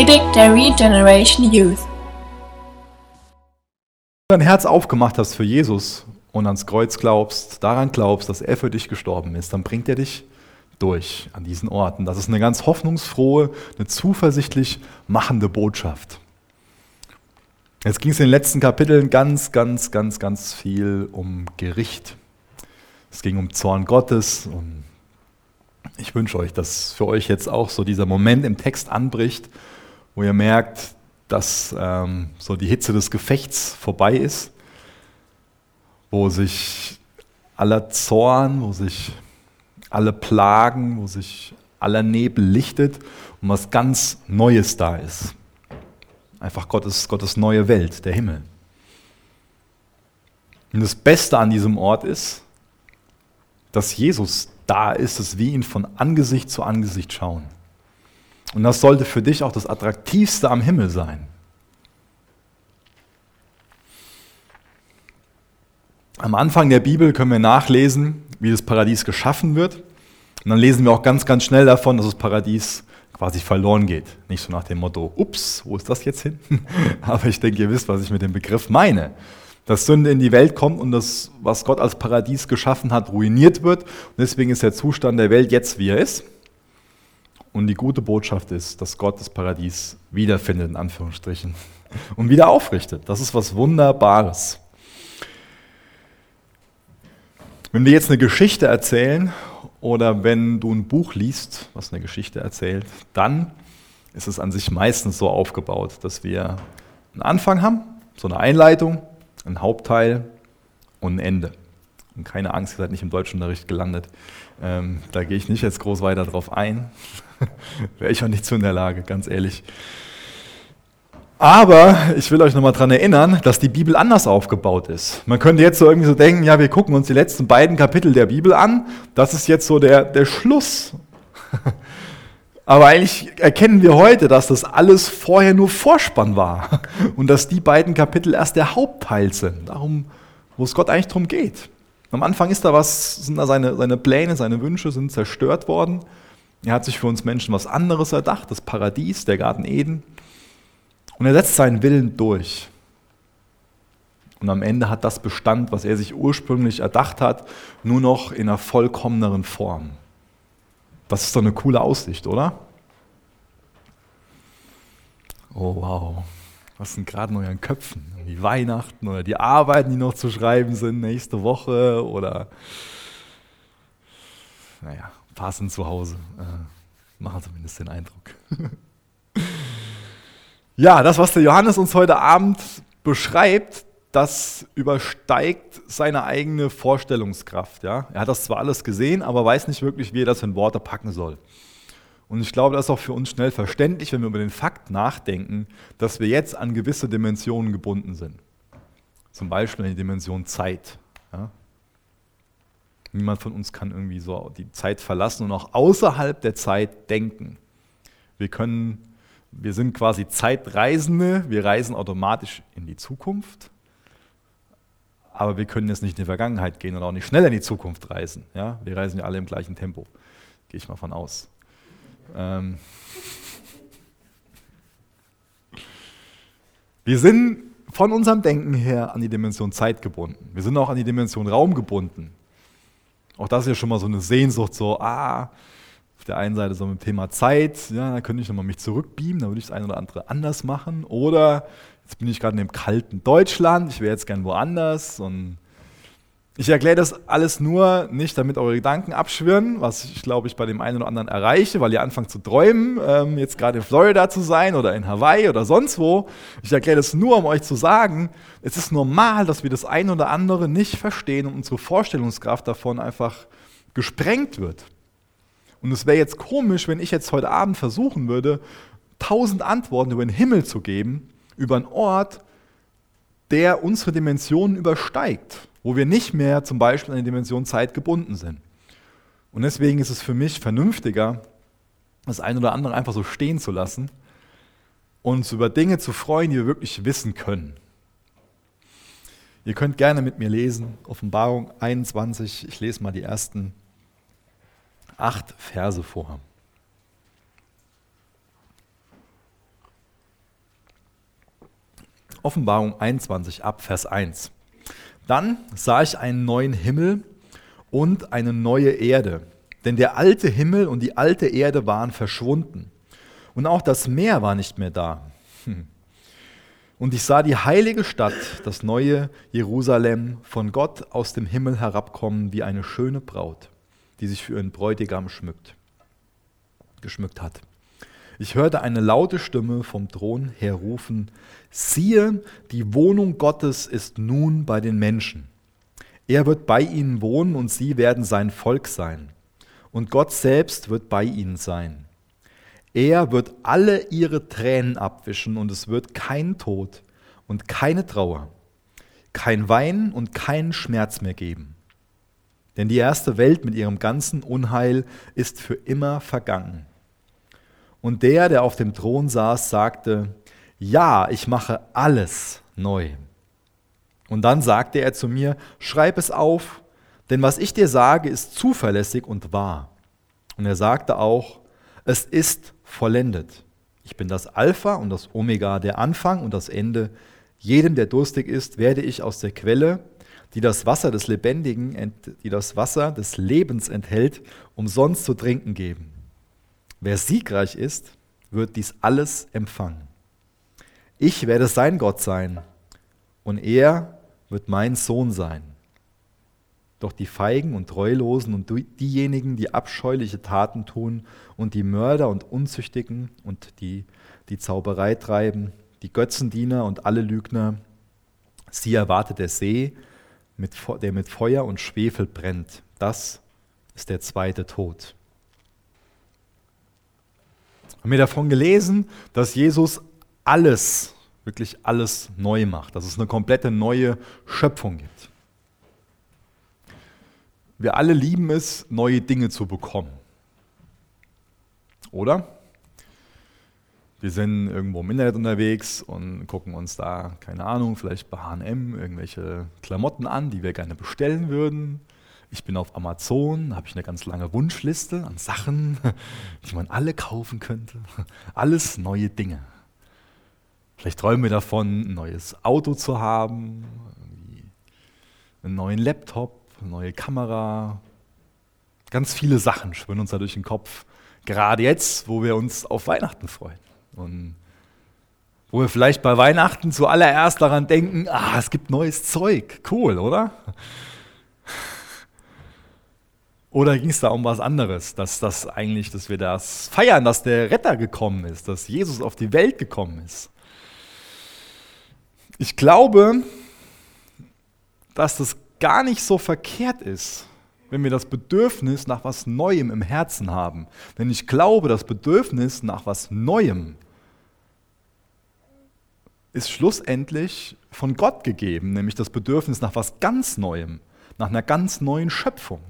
Predigt der Regeneration Youth. Wenn du dein Herz aufgemacht hast für Jesus und ans Kreuz glaubst, daran glaubst, dass er für dich gestorben ist, dann bringt er dich durch an diesen Orten. Das ist eine ganz hoffnungsfrohe, eine zuversichtlich machende Botschaft. Jetzt ging es in den letzten Kapiteln ganz, ganz, ganz, ganz viel um Gericht. Es ging um Zorn Gottes und ich wünsche euch, dass für euch jetzt auch so dieser Moment im Text anbricht, wo ihr merkt, dass ähm, so die Hitze des Gefechts vorbei ist, wo sich aller Zorn, wo sich alle Plagen, wo sich aller Nebel lichtet und was ganz Neues da ist. Einfach Gottes, Gottes neue Welt, der Himmel. Und das Beste an diesem Ort ist, dass Jesus da ist, dass wir ihn von Angesicht zu Angesicht schauen. Und das sollte für dich auch das Attraktivste am Himmel sein. Am Anfang der Bibel können wir nachlesen, wie das Paradies geschaffen wird. Und dann lesen wir auch ganz, ganz schnell davon, dass das Paradies quasi verloren geht. Nicht so nach dem Motto, ups, wo ist das jetzt hin? Aber ich denke, ihr wisst, was ich mit dem Begriff meine. Dass Sünde in die Welt kommt und das, was Gott als Paradies geschaffen hat, ruiniert wird. Und deswegen ist der Zustand der Welt jetzt, wie er ist. Und die gute Botschaft ist, dass Gott das Paradies wiederfindet, in Anführungsstrichen, und wieder aufrichtet. Das ist was Wunderbares. Wenn wir jetzt eine Geschichte erzählen oder wenn du ein Buch liest, was eine Geschichte erzählt, dann ist es an sich meistens so aufgebaut, dass wir einen Anfang haben, so eine Einleitung, ein Hauptteil und ein Ende. Und keine Angst, ihr seid nicht im Deutschunterricht gelandet. Ähm, da gehe ich nicht jetzt groß weiter drauf ein. Wäre ich auch nicht zu in der Lage, ganz ehrlich. Aber ich will euch nochmal daran erinnern, dass die Bibel anders aufgebaut ist. Man könnte jetzt so irgendwie so denken, ja, wir gucken uns die letzten beiden Kapitel der Bibel an. Das ist jetzt so der, der Schluss. Aber eigentlich erkennen wir heute, dass das alles vorher nur Vorspann war und dass die beiden Kapitel erst der Hauptteil sind, darum, wo es Gott eigentlich darum geht. Am Anfang ist da was, sind da seine, seine Pläne, seine Wünsche sind zerstört worden. Er hat sich für uns Menschen was anderes erdacht, das Paradies, der Garten Eden. Und er setzt seinen Willen durch. Und am Ende hat das Bestand, was er sich ursprünglich erdacht hat, nur noch in einer vollkommeneren Form. Das ist doch eine coole Aussicht, oder? Oh wow, was sind gerade in euren Köpfen? Die Weihnachten oder die Arbeiten, die noch zu schreiben sind nächste Woche oder naja, sind zu Hause. Äh, machen zumindest den Eindruck. ja, das, was der Johannes uns heute Abend beschreibt, das übersteigt seine eigene Vorstellungskraft. Ja? Er hat das zwar alles gesehen, aber weiß nicht wirklich, wie er das in Worte packen soll. Und ich glaube, das ist auch für uns schnell verständlich, wenn wir über den Fakt nachdenken, dass wir jetzt an gewisse Dimensionen gebunden sind. Zum Beispiel an die Dimension Zeit. Ja? Niemand von uns kann irgendwie so die Zeit verlassen und auch außerhalb der Zeit denken. Wir können, wir sind quasi Zeitreisende, wir reisen automatisch in die Zukunft, aber wir können jetzt nicht in die Vergangenheit gehen und auch nicht schnell in die Zukunft reisen. Ja? Wir reisen ja alle im gleichen Tempo, gehe ich mal von aus. Ähm wir sind von unserem Denken her an die Dimension Zeit gebunden. Wir sind auch an die Dimension Raum gebunden. Auch das ist ja schon mal so eine Sehnsucht, so, ah, auf der einen Seite so mit dem Thema Zeit, ja, da könnte ich nochmal mich zurückbeamen, da würde ich das eine oder andere anders machen. Oder jetzt bin ich gerade in dem kalten Deutschland, ich wäre jetzt gern woanders und ich erkläre das alles nur nicht, damit eure Gedanken abschwirren, was ich glaube ich bei dem einen oder anderen erreiche, weil ihr anfangt zu träumen, ähm, jetzt gerade in Florida zu sein oder in Hawaii oder sonst wo. Ich erkläre das nur, um euch zu sagen, es ist normal, dass wir das eine oder andere nicht verstehen und unsere Vorstellungskraft davon einfach gesprengt wird. Und es wäre jetzt komisch, wenn ich jetzt heute Abend versuchen würde, tausend Antworten über den Himmel zu geben, über einen Ort, der unsere Dimensionen übersteigt wo wir nicht mehr zum Beispiel an die Dimension Zeit gebunden sind. Und deswegen ist es für mich vernünftiger, das eine oder andere einfach so stehen zu lassen und uns über Dinge zu freuen, die wir wirklich wissen können. Ihr könnt gerne mit mir lesen, Offenbarung 21, ich lese mal die ersten acht Verse vor. Offenbarung 21 ab Vers 1. Dann sah ich einen neuen Himmel und eine neue Erde, denn der alte Himmel und die alte Erde waren verschwunden und auch das Meer war nicht mehr da. Hm. Und ich sah die heilige Stadt, das neue Jerusalem, von Gott aus dem Himmel herabkommen wie eine schöne Braut, die sich für ihren Bräutigam schmückt, geschmückt hat. Ich hörte eine laute Stimme vom Thron her rufen, siehe, die Wohnung Gottes ist nun bei den Menschen. Er wird bei ihnen wohnen und sie werden sein Volk sein. Und Gott selbst wird bei ihnen sein. Er wird alle ihre Tränen abwischen und es wird kein Tod und keine Trauer, kein Wein und keinen Schmerz mehr geben. Denn die erste Welt mit ihrem ganzen Unheil ist für immer vergangen. Und der, der auf dem Thron saß, sagte, ja, ich mache alles neu. Und dann sagte er zu mir, schreib es auf, denn was ich dir sage, ist zuverlässig und wahr. Und er sagte auch, es ist vollendet. Ich bin das Alpha und das Omega, der Anfang und das Ende. Jedem, der durstig ist, werde ich aus der Quelle, die das Wasser des Lebendigen, die das Wasser des Lebens enthält, umsonst zu trinken geben. Wer siegreich ist, wird dies alles empfangen. Ich werde sein Gott sein und er wird mein Sohn sein. Doch die Feigen und Treulosen und diejenigen, die abscheuliche Taten tun und die Mörder und Unzüchtigen und die, die Zauberei treiben, die Götzendiener und alle Lügner, sie erwartet der See, der mit Feuer und Schwefel brennt. Das ist der zweite Tod. Haben wir davon gelesen, dass Jesus alles, wirklich alles neu macht, dass es eine komplette neue Schöpfung gibt. Wir alle lieben es, neue Dinge zu bekommen. Oder? Wir sind irgendwo im Internet unterwegs und gucken uns da, keine Ahnung, vielleicht bei HM irgendwelche Klamotten an, die wir gerne bestellen würden. Ich bin auf Amazon, habe ich eine ganz lange Wunschliste an Sachen, die man alle kaufen könnte. Alles neue Dinge. Vielleicht träumen wir davon, ein neues Auto zu haben, einen neuen Laptop, neue Kamera. Ganz viele Sachen schwören uns da durch den Kopf. Gerade jetzt, wo wir uns auf Weihnachten freuen. Und wo wir vielleicht bei Weihnachten zuallererst daran denken, ah, es gibt neues Zeug. Cool, oder? Oder ging es da um was anderes, dass das eigentlich, dass wir das feiern, dass der Retter gekommen ist, dass Jesus auf die Welt gekommen ist? Ich glaube, dass das gar nicht so verkehrt ist, wenn wir das Bedürfnis nach was Neuem im Herzen haben. Denn ich glaube, das Bedürfnis nach was Neuem ist schlussendlich von Gott gegeben, nämlich das Bedürfnis nach was ganz Neuem, nach einer ganz neuen Schöpfung.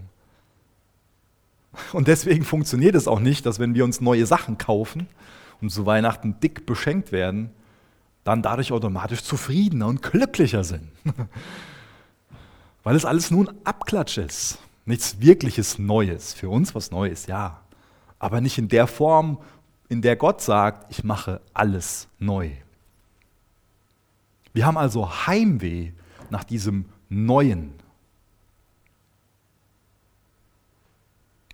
Und deswegen funktioniert es auch nicht, dass wenn wir uns neue Sachen kaufen und zu Weihnachten dick beschenkt werden, dann dadurch automatisch zufriedener und glücklicher sind. Weil es alles nun Abklatsch ist. Nichts wirkliches Neues. Für uns was Neues, ja. Aber nicht in der Form, in der Gott sagt, ich mache alles neu. Wir haben also Heimweh nach diesem Neuen.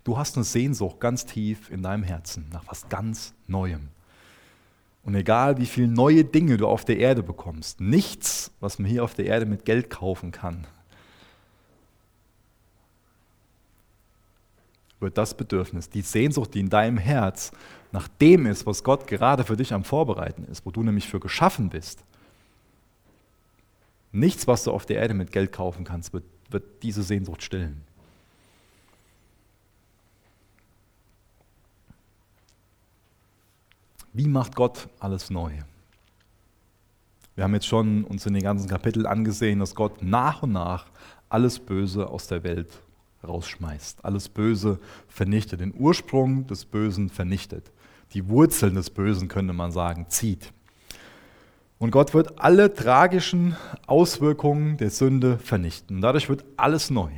Du hast eine Sehnsucht ganz tief in deinem Herzen nach was ganz Neuem. Und egal wie viele neue Dinge du auf der Erde bekommst, nichts, was man hier auf der Erde mit Geld kaufen kann, wird das Bedürfnis, die Sehnsucht, die in deinem Herz nach dem ist, was Gott gerade für dich am Vorbereiten ist, wo du nämlich für geschaffen bist. Nichts, was du auf der Erde mit Geld kaufen kannst, wird, wird diese Sehnsucht stillen. Wie macht Gott alles neu? Wir haben jetzt schon uns in den ganzen Kapiteln angesehen, dass Gott nach und nach alles Böse aus der Welt rausschmeißt, alles Böse vernichtet, den Ursprung des Bösen vernichtet, die Wurzeln des Bösen könnte man sagen, zieht. Und Gott wird alle tragischen Auswirkungen der Sünde vernichten. Dadurch wird alles neu.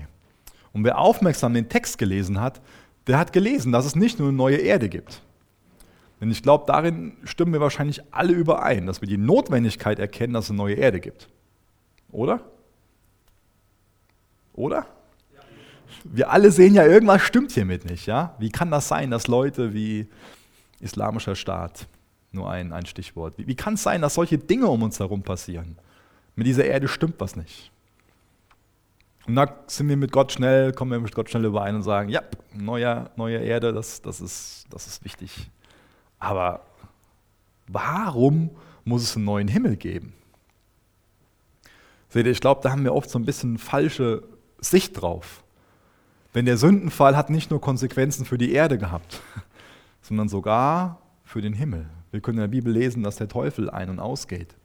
Und wer aufmerksam den Text gelesen hat, der hat gelesen, dass es nicht nur eine neue Erde gibt. Denn ich glaube, darin stimmen wir wahrscheinlich alle überein, dass wir die Notwendigkeit erkennen, dass es eine neue Erde gibt. Oder? Oder? Wir alle sehen ja, irgendwas stimmt hiermit nicht. Ja? Wie kann das sein, dass Leute wie Islamischer Staat, nur ein, ein Stichwort, wie, wie kann es sein, dass solche Dinge um uns herum passieren? Mit dieser Erde stimmt was nicht. Und da sind wir mit Gott schnell, kommen wir mit Gott schnell überein und sagen, ja, neue, neue Erde, das, das, ist, das ist wichtig. Aber warum muss es einen neuen Himmel geben? Seht ihr, ich glaube, da haben wir oft so ein bisschen falsche Sicht drauf. Denn der Sündenfall hat nicht nur Konsequenzen für die Erde gehabt, sondern sogar für den Himmel. Wir können in der Bibel lesen, dass der Teufel ein- und ausgeht.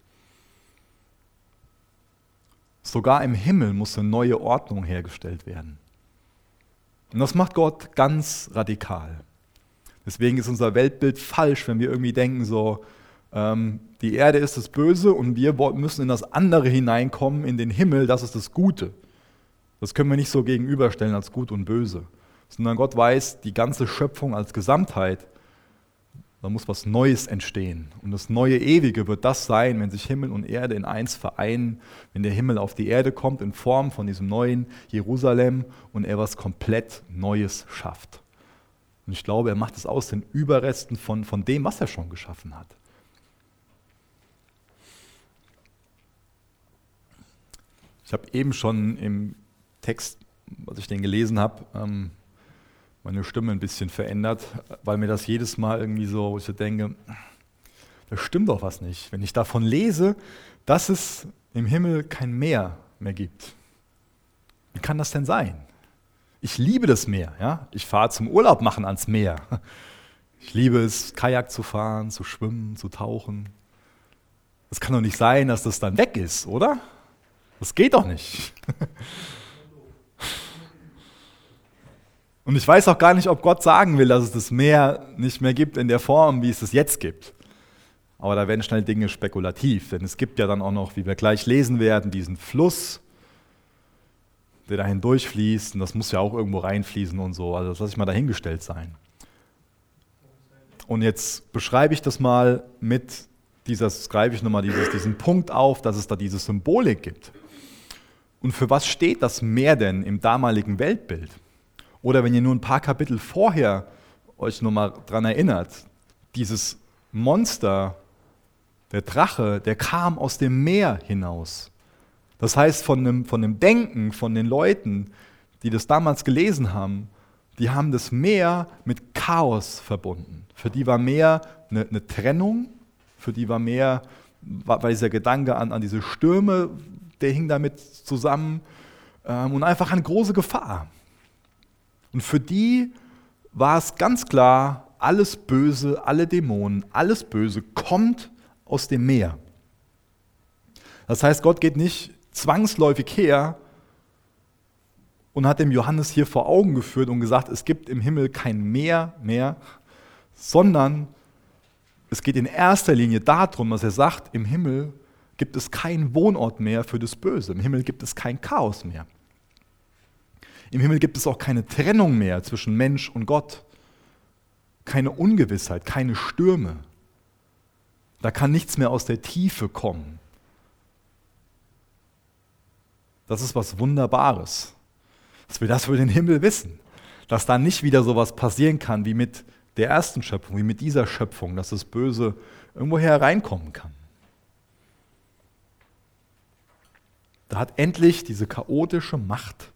Sogar im Himmel muss eine neue Ordnung hergestellt werden. Und das macht Gott ganz radikal. Deswegen ist unser Weltbild falsch, wenn wir irgendwie denken, so, ähm, die Erde ist das Böse und wir müssen in das andere hineinkommen, in den Himmel, das ist das Gute. Das können wir nicht so gegenüberstellen als gut und böse, sondern Gott weiß, die ganze Schöpfung als Gesamtheit da muss was Neues entstehen. Und das neue Ewige wird das sein, wenn sich Himmel und Erde in eins vereinen, wenn der Himmel auf die Erde kommt in Form von diesem neuen Jerusalem und er was komplett Neues schafft. Und ich glaube, er macht es aus den Überresten von, von dem, was er schon geschaffen hat. Ich habe eben schon im Text, was ich den gelesen habe, ähm, meine Stimme ein bisschen verändert, weil mir das jedes Mal irgendwie so, wo ich so denke, da stimmt doch was nicht. Wenn ich davon lese, dass es im Himmel kein Meer mehr gibt. Wie kann das denn sein? Ich liebe das Meer. Ja? Ich fahre zum Urlaub machen ans Meer. Ich liebe es, Kajak zu fahren, zu schwimmen, zu tauchen. Es kann doch nicht sein, dass das dann weg ist, oder? Das geht doch nicht. Und ich weiß auch gar nicht, ob Gott sagen will, dass es das Meer nicht mehr gibt in der Form, wie es es jetzt gibt. Aber da werden schnell Dinge spekulativ, denn es gibt ja dann auch noch, wie wir gleich lesen werden, diesen Fluss, der dahin durchfließt und das muss ja auch irgendwo reinfließen und so. Also das lasse ich mal dahingestellt sein. Und jetzt beschreibe ich das mal mit dieser, greife ich nochmal dieses, diesen Punkt auf, dass es da diese Symbolik gibt. Und für was steht das Meer denn im damaligen Weltbild? Oder wenn ihr nur ein paar Kapitel vorher euch nochmal dran erinnert, dieses Monster, der Drache, der kam aus dem Meer hinaus. Das heißt, von dem, von dem Denken von den Leuten, die das damals gelesen haben, die haben das Meer mit Chaos verbunden. Für die war Meer eine, eine Trennung, für die war Meer, war, war dieser Gedanke an, an diese Stürme, der hing damit zusammen ähm, und einfach eine große Gefahr. Und für die war es ganz klar, alles Böse, alle Dämonen, alles Böse kommt aus dem Meer. Das heißt, Gott geht nicht zwangsläufig her und hat dem Johannes hier vor Augen geführt und gesagt, es gibt im Himmel kein Meer mehr, sondern es geht in erster Linie darum, dass er sagt, im Himmel gibt es keinen Wohnort mehr für das Böse, im Himmel gibt es kein Chaos mehr. Im Himmel gibt es auch keine Trennung mehr zwischen Mensch und Gott. Keine Ungewissheit, keine Stürme. Da kann nichts mehr aus der Tiefe kommen. Das ist was Wunderbares, dass wir das für den Himmel wissen. Dass da nicht wieder so was passieren kann wie mit der ersten Schöpfung, wie mit dieser Schöpfung, dass das Böse irgendwo hereinkommen kann. Da hat endlich diese chaotische Macht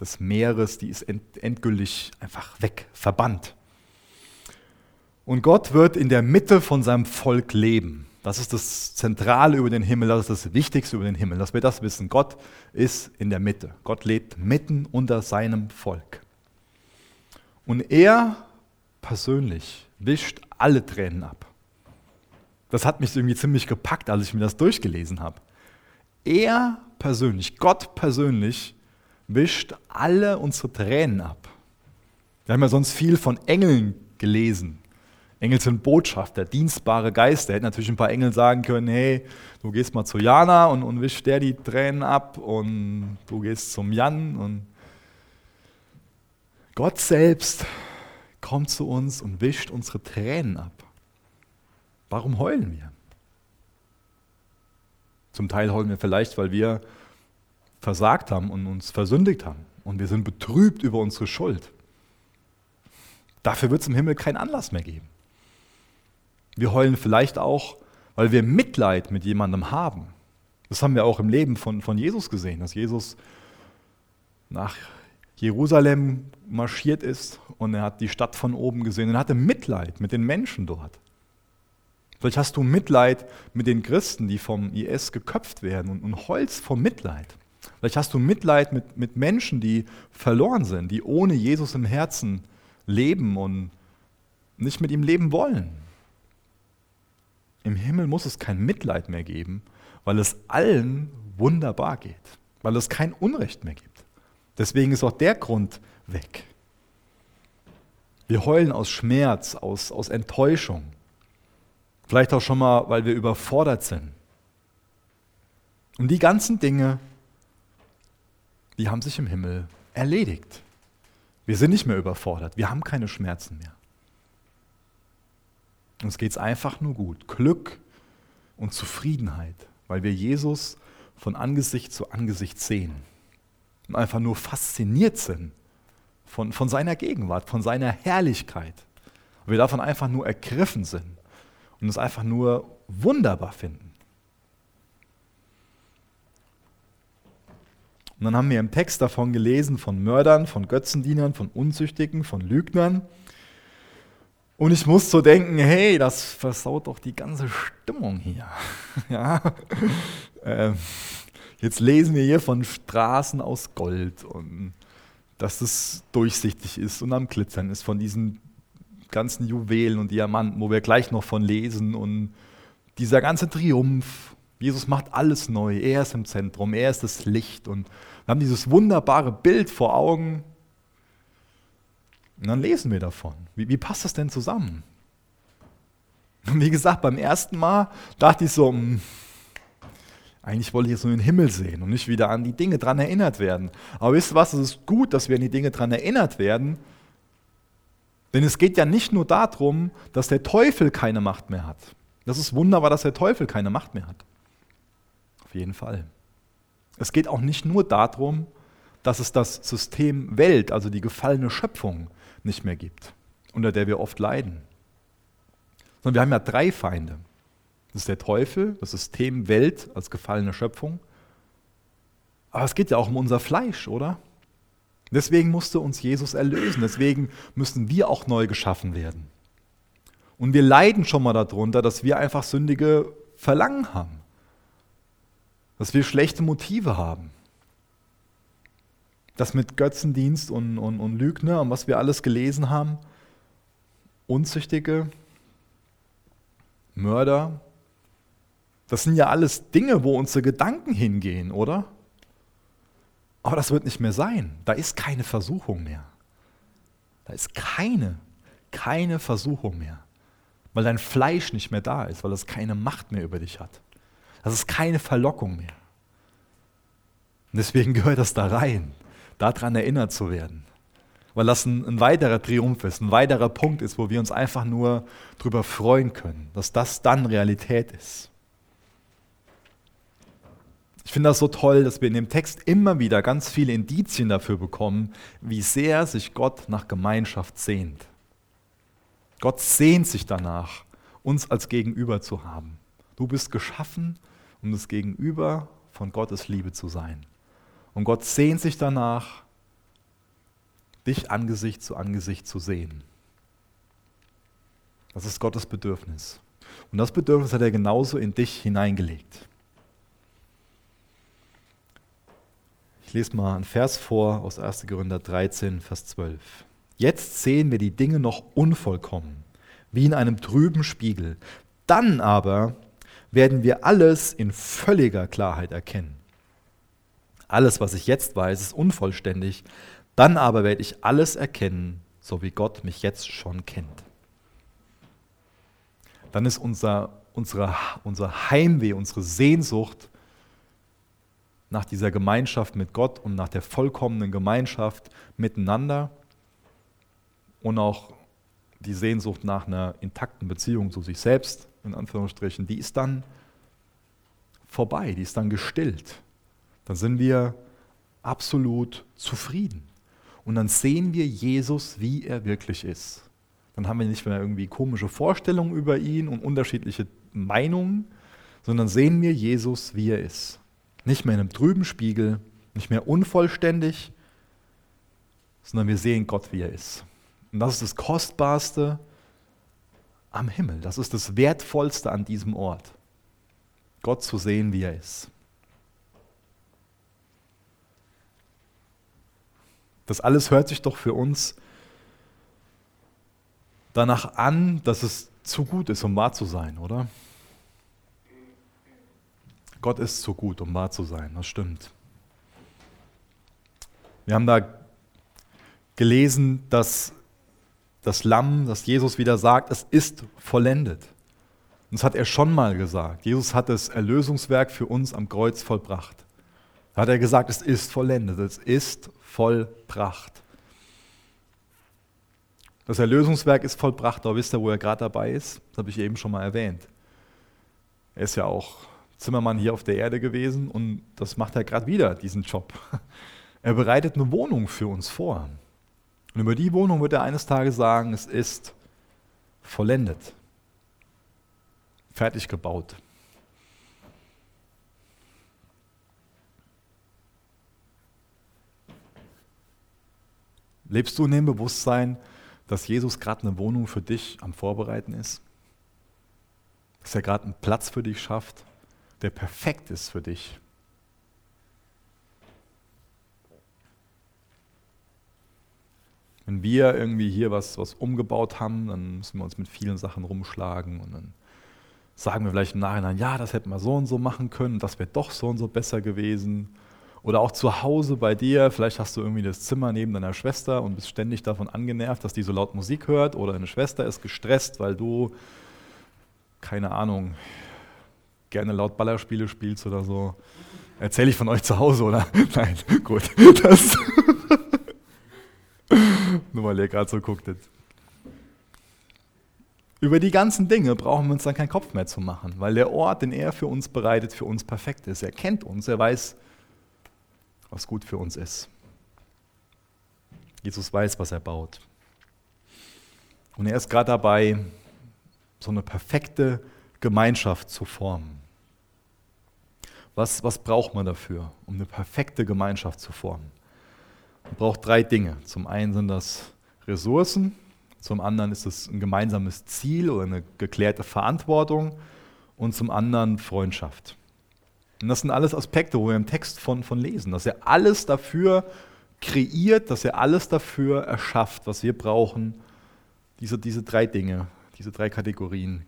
des Meeres, die ist endgültig einfach weg, verbannt. Und Gott wird in der Mitte von seinem Volk leben. Das ist das Zentrale über den Himmel, das ist das Wichtigste über den Himmel, dass wir das wissen. Gott ist in der Mitte. Gott lebt mitten unter seinem Volk. Und er persönlich wischt alle Tränen ab. Das hat mich irgendwie ziemlich gepackt, als ich mir das durchgelesen habe. Er persönlich, Gott persönlich, wischt alle unsere Tränen ab. Wir haben ja sonst viel von Engeln gelesen. Engel sind Botschafter, dienstbare Geister. Hätten natürlich ein paar Engel sagen können, hey, du gehst mal zu Jana und, und wischst der die Tränen ab und du gehst zum Jan. Und Gott selbst kommt zu uns und wischt unsere Tränen ab. Warum heulen wir? Zum Teil heulen wir vielleicht, weil wir versagt haben und uns versündigt haben. Und wir sind betrübt über unsere Schuld. Dafür wird es im Himmel keinen Anlass mehr geben. Wir heulen vielleicht auch, weil wir Mitleid mit jemandem haben. Das haben wir auch im Leben von, von Jesus gesehen, dass Jesus nach Jerusalem marschiert ist und er hat die Stadt von oben gesehen und hatte Mitleid mit den Menschen dort. Vielleicht hast du Mitleid mit den Christen, die vom IS geköpft werden und, und heulst vor Mitleid. Vielleicht hast du Mitleid mit, mit Menschen, die verloren sind, die ohne Jesus im Herzen leben und nicht mit ihm leben wollen. Im Himmel muss es kein Mitleid mehr geben, weil es allen wunderbar geht, weil es kein Unrecht mehr gibt. Deswegen ist auch der Grund weg. Wir heulen aus Schmerz, aus, aus Enttäuschung. Vielleicht auch schon mal, weil wir überfordert sind. Und die ganzen Dinge, die haben sich im Himmel erledigt. Wir sind nicht mehr überfordert. Wir haben keine Schmerzen mehr. Uns geht es einfach nur gut. Glück und Zufriedenheit, weil wir Jesus von Angesicht zu Angesicht sehen und einfach nur fasziniert sind von, von seiner Gegenwart, von seiner Herrlichkeit. Und wir davon einfach nur ergriffen sind und es einfach nur wunderbar finden. Und dann haben wir im Text davon gelesen, von Mördern, von Götzendienern, von Unzüchtigen, von Lügnern. Und ich muss so denken, hey, das versaut doch die ganze Stimmung hier. ja. Ähm, jetzt lesen wir hier von Straßen aus Gold und dass es durchsichtig ist und am Glitzern ist, von diesen ganzen Juwelen und Diamanten, wo wir gleich noch von lesen und dieser ganze Triumph. Jesus macht alles neu, er ist im Zentrum, er ist das Licht und wir haben dieses wunderbare Bild vor Augen und dann lesen wir davon. Wie, wie passt das denn zusammen? Und wie gesagt, beim ersten Mal dachte ich so, mh, hm, eigentlich wollte ich jetzt nur den Himmel sehen und nicht wieder an die Dinge dran erinnert werden. Aber wisst ihr was, es ist gut, dass wir an die Dinge dran erinnert werden, denn es geht ja nicht nur darum, dass der Teufel keine Macht mehr hat. Das ist wunderbar, dass der Teufel keine Macht mehr hat. Auf jeden Fall. Es geht auch nicht nur darum, dass es das System Welt, also die gefallene Schöpfung, nicht mehr gibt, unter der wir oft leiden. Sondern wir haben ja drei Feinde. Das ist der Teufel, das System Welt als gefallene Schöpfung. Aber es geht ja auch um unser Fleisch, oder? Deswegen musste uns Jesus erlösen. Deswegen müssen wir auch neu geschaffen werden. Und wir leiden schon mal darunter, dass wir einfach sündige Verlangen haben. Dass wir schlechte Motive haben. Das mit Götzendienst und, und, und Lügner und was wir alles gelesen haben. Unzüchtige, Mörder, das sind ja alles Dinge, wo unsere Gedanken hingehen, oder? Aber das wird nicht mehr sein. Da ist keine Versuchung mehr. Da ist keine, keine Versuchung mehr. Weil dein Fleisch nicht mehr da ist, weil es keine Macht mehr über dich hat. Das ist keine Verlockung mehr. Und deswegen gehört das da rein, daran erinnert zu werden. Weil das ein, ein, weiterer Triumph ist, ein weiterer Punkt ist, wo wir uns einfach nur darüber freuen können, dass das dann Realität ist. Ich finde das so toll, dass wir in dem Text immer wieder ganz viele Indizien dafür bekommen, wie sehr sich Gott nach Gemeinschaft sehnt. Gott sehnt sich danach, uns als Gegenüber zu haben. Du bist geschaffen, um das Gegenüber von Gottes Liebe zu sein. Und Gott sehnt sich danach, dich Angesicht zu Angesicht zu sehen. Das ist Gottes Bedürfnis. Und das Bedürfnis hat er genauso in dich hineingelegt. Ich lese mal einen Vers vor aus 1. Korinther 13, Vers 12. Jetzt sehen wir die Dinge noch unvollkommen, wie in einem trüben Spiegel. Dann aber werden wir alles in völliger Klarheit erkennen. Alles, was ich jetzt weiß, ist unvollständig. Dann aber werde ich alles erkennen, so wie Gott mich jetzt schon kennt. Dann ist unser, unsere, unser Heimweh, unsere Sehnsucht nach dieser Gemeinschaft mit Gott und nach der vollkommenen Gemeinschaft miteinander und auch die Sehnsucht nach einer intakten Beziehung zu sich selbst, in Anführungsstrichen, die ist dann vorbei, die ist dann gestillt. Dann sind wir absolut zufrieden. Und dann sehen wir Jesus, wie er wirklich ist. Dann haben wir nicht mehr irgendwie komische Vorstellungen über ihn und unterschiedliche Meinungen, sondern sehen wir Jesus, wie er ist. Nicht mehr in einem trüben Spiegel, nicht mehr unvollständig, sondern wir sehen Gott, wie er ist. Und das ist das Kostbarste am Himmel. Das ist das Wertvollste an diesem Ort. Gott zu sehen, wie er ist. Das alles hört sich doch für uns danach an, dass es zu gut ist, um wahr zu sein, oder? Gott ist zu gut, um wahr zu sein, das stimmt. Wir haben da gelesen, dass das Lamm, dass Jesus wieder sagt, es ist vollendet. Und das hat er schon mal gesagt. Jesus hat das Erlösungswerk für uns am Kreuz vollbracht. Da hat er gesagt, es ist vollendet, es ist vollbracht. Das Erlösungswerk ist vollbracht, aber wisst ihr, wo er gerade dabei ist? Das habe ich eben schon mal erwähnt. Er ist ja auch Zimmermann hier auf der Erde gewesen und das macht er gerade wieder, diesen Job. Er bereitet eine Wohnung für uns vor. Und über die Wohnung wird er eines Tages sagen, es ist vollendet, fertig gebaut. Lebst du in dem Bewusstsein, dass Jesus gerade eine Wohnung für dich am Vorbereiten ist? Dass er gerade einen Platz für dich schafft, der perfekt ist für dich? Wenn wir irgendwie hier was, was umgebaut haben, dann müssen wir uns mit vielen Sachen rumschlagen und dann sagen wir vielleicht im Nachhinein, ja, das hätten wir so und so machen können, das wäre doch so und so besser gewesen. Oder auch zu Hause bei dir, vielleicht hast du irgendwie das Zimmer neben deiner Schwester und bist ständig davon angenervt, dass die so laut Musik hört oder deine Schwester ist gestresst, weil du, keine Ahnung, gerne laut Ballerspiele spielst oder so. Erzähle ich von euch zu Hause, oder? Nein, gut. Das Nur weil ihr gerade so gucktet. Über die ganzen Dinge brauchen wir uns dann keinen Kopf mehr zu machen, weil der Ort, den er für uns bereitet, für uns perfekt ist. Er kennt uns, er weiß, was gut für uns ist. Jesus weiß, was er baut. Und er ist gerade dabei, so eine perfekte Gemeinschaft zu formen. Was, was braucht man dafür, um eine perfekte Gemeinschaft zu formen? Man braucht drei Dinge. Zum einen sind das Ressourcen, zum anderen ist es ein gemeinsames Ziel oder eine geklärte Verantwortung und zum anderen Freundschaft. Und das sind alles Aspekte, wo wir im Text von, von lesen, dass er alles dafür kreiert, dass er alles dafür erschafft, was wir brauchen. Diese, diese drei Dinge, diese drei Kategorien,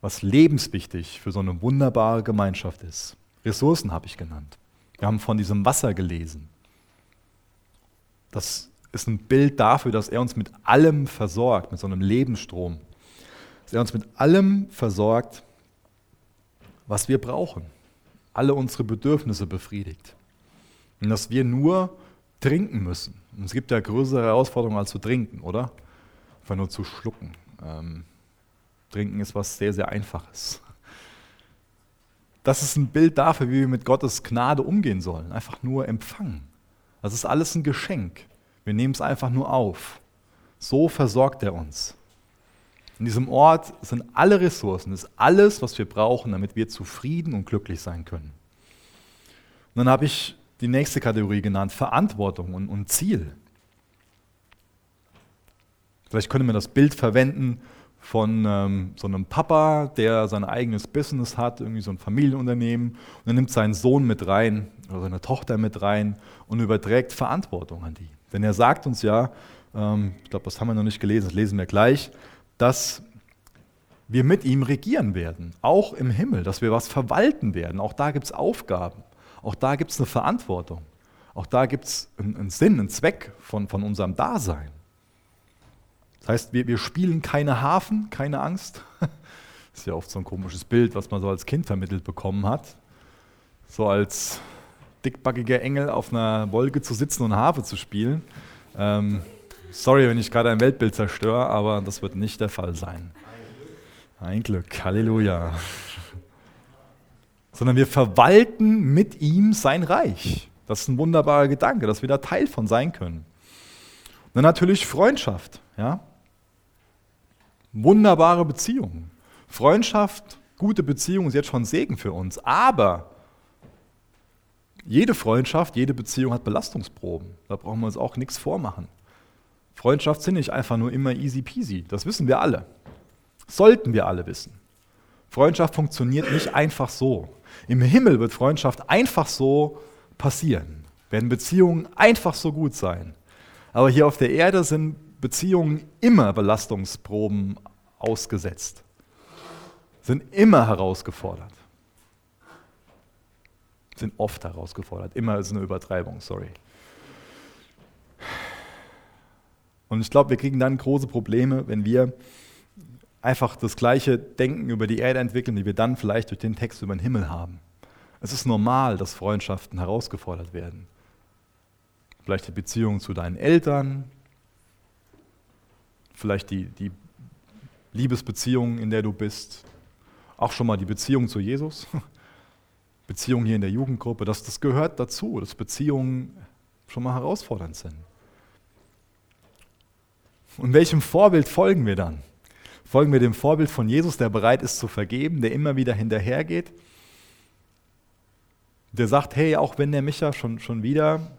was lebenswichtig für so eine wunderbare Gemeinschaft ist. Ressourcen habe ich genannt. Wir haben von diesem Wasser gelesen. Das ist ein Bild dafür, dass er uns mit allem versorgt, mit so einem Lebensstrom. Dass er uns mit allem versorgt, was wir brauchen. Alle unsere Bedürfnisse befriedigt. Und dass wir nur trinken müssen. Und es gibt ja größere Herausforderungen als zu trinken, oder? Einfach nur zu schlucken. Ähm, trinken ist was sehr, sehr Einfaches. Das ist ein Bild dafür, wie wir mit Gottes Gnade umgehen sollen. Einfach nur empfangen. Das ist alles ein Geschenk. Wir nehmen es einfach nur auf. So versorgt er uns. In diesem Ort sind alle Ressourcen, ist alles, was wir brauchen, damit wir zufrieden und glücklich sein können. Und dann habe ich die nächste Kategorie genannt, Verantwortung und, und Ziel. Vielleicht könnte man das Bild verwenden von ähm, so einem Papa, der sein eigenes Business hat, irgendwie so ein Familienunternehmen, und er nimmt seinen Sohn mit rein oder seine Tochter mit rein und überträgt Verantwortung an die. Denn er sagt uns ja, ähm, ich glaube, das haben wir noch nicht gelesen, das lesen wir gleich, dass wir mit ihm regieren werden, auch im Himmel, dass wir was verwalten werden. Auch da gibt es Aufgaben, auch da gibt es eine Verantwortung, auch da gibt es einen, Sinn, einen Zweck von, von unserem Dasein. Das heißt, wir, wir spielen keine Hafen, keine Angst. Das ist ja oft so ein komisches Bild, was man so als Kind vermittelt bekommen hat. So als dickbackiger Engel auf einer Wolke zu sitzen und Harfe zu spielen. Ähm, Sorry, wenn ich gerade ein Weltbild zerstöre, aber das wird nicht der Fall sein. Ein Glück, Halleluja. Sondern wir verwalten mit ihm sein Reich. Das ist ein wunderbarer Gedanke, dass wir da Teil von sein können. Und dann natürlich Freundschaft. Ja? Wunderbare Beziehungen. Freundschaft, gute Beziehung ist jetzt schon Segen für uns. Aber jede Freundschaft, jede Beziehung hat Belastungsproben. Da brauchen wir uns auch nichts vormachen. Freundschaft sind nicht einfach nur immer easy peasy. Das wissen wir alle. Sollten wir alle wissen. Freundschaft funktioniert nicht einfach so. Im Himmel wird Freundschaft einfach so passieren. Werden Beziehungen einfach so gut sein. Aber hier auf der Erde sind Beziehungen immer Belastungsproben ausgesetzt. Sind immer herausgefordert. Sind oft herausgefordert. Immer ist eine Übertreibung, sorry. Und ich glaube, wir kriegen dann große Probleme, wenn wir einfach das gleiche Denken über die Erde entwickeln, wie wir dann vielleicht durch den Text über den Himmel haben. Es ist normal, dass Freundschaften herausgefordert werden. Vielleicht die Beziehung zu deinen Eltern, vielleicht die, die Liebesbeziehung, in der du bist, auch schon mal die Beziehung zu Jesus, Beziehung hier in der Jugendgruppe, das, das gehört dazu, dass Beziehungen schon mal herausfordernd sind. Und welchem Vorbild folgen wir dann? Folgen wir dem Vorbild von Jesus, der bereit ist zu vergeben, der immer wieder hinterhergeht, der sagt, hey, auch wenn der Micha schon, schon wieder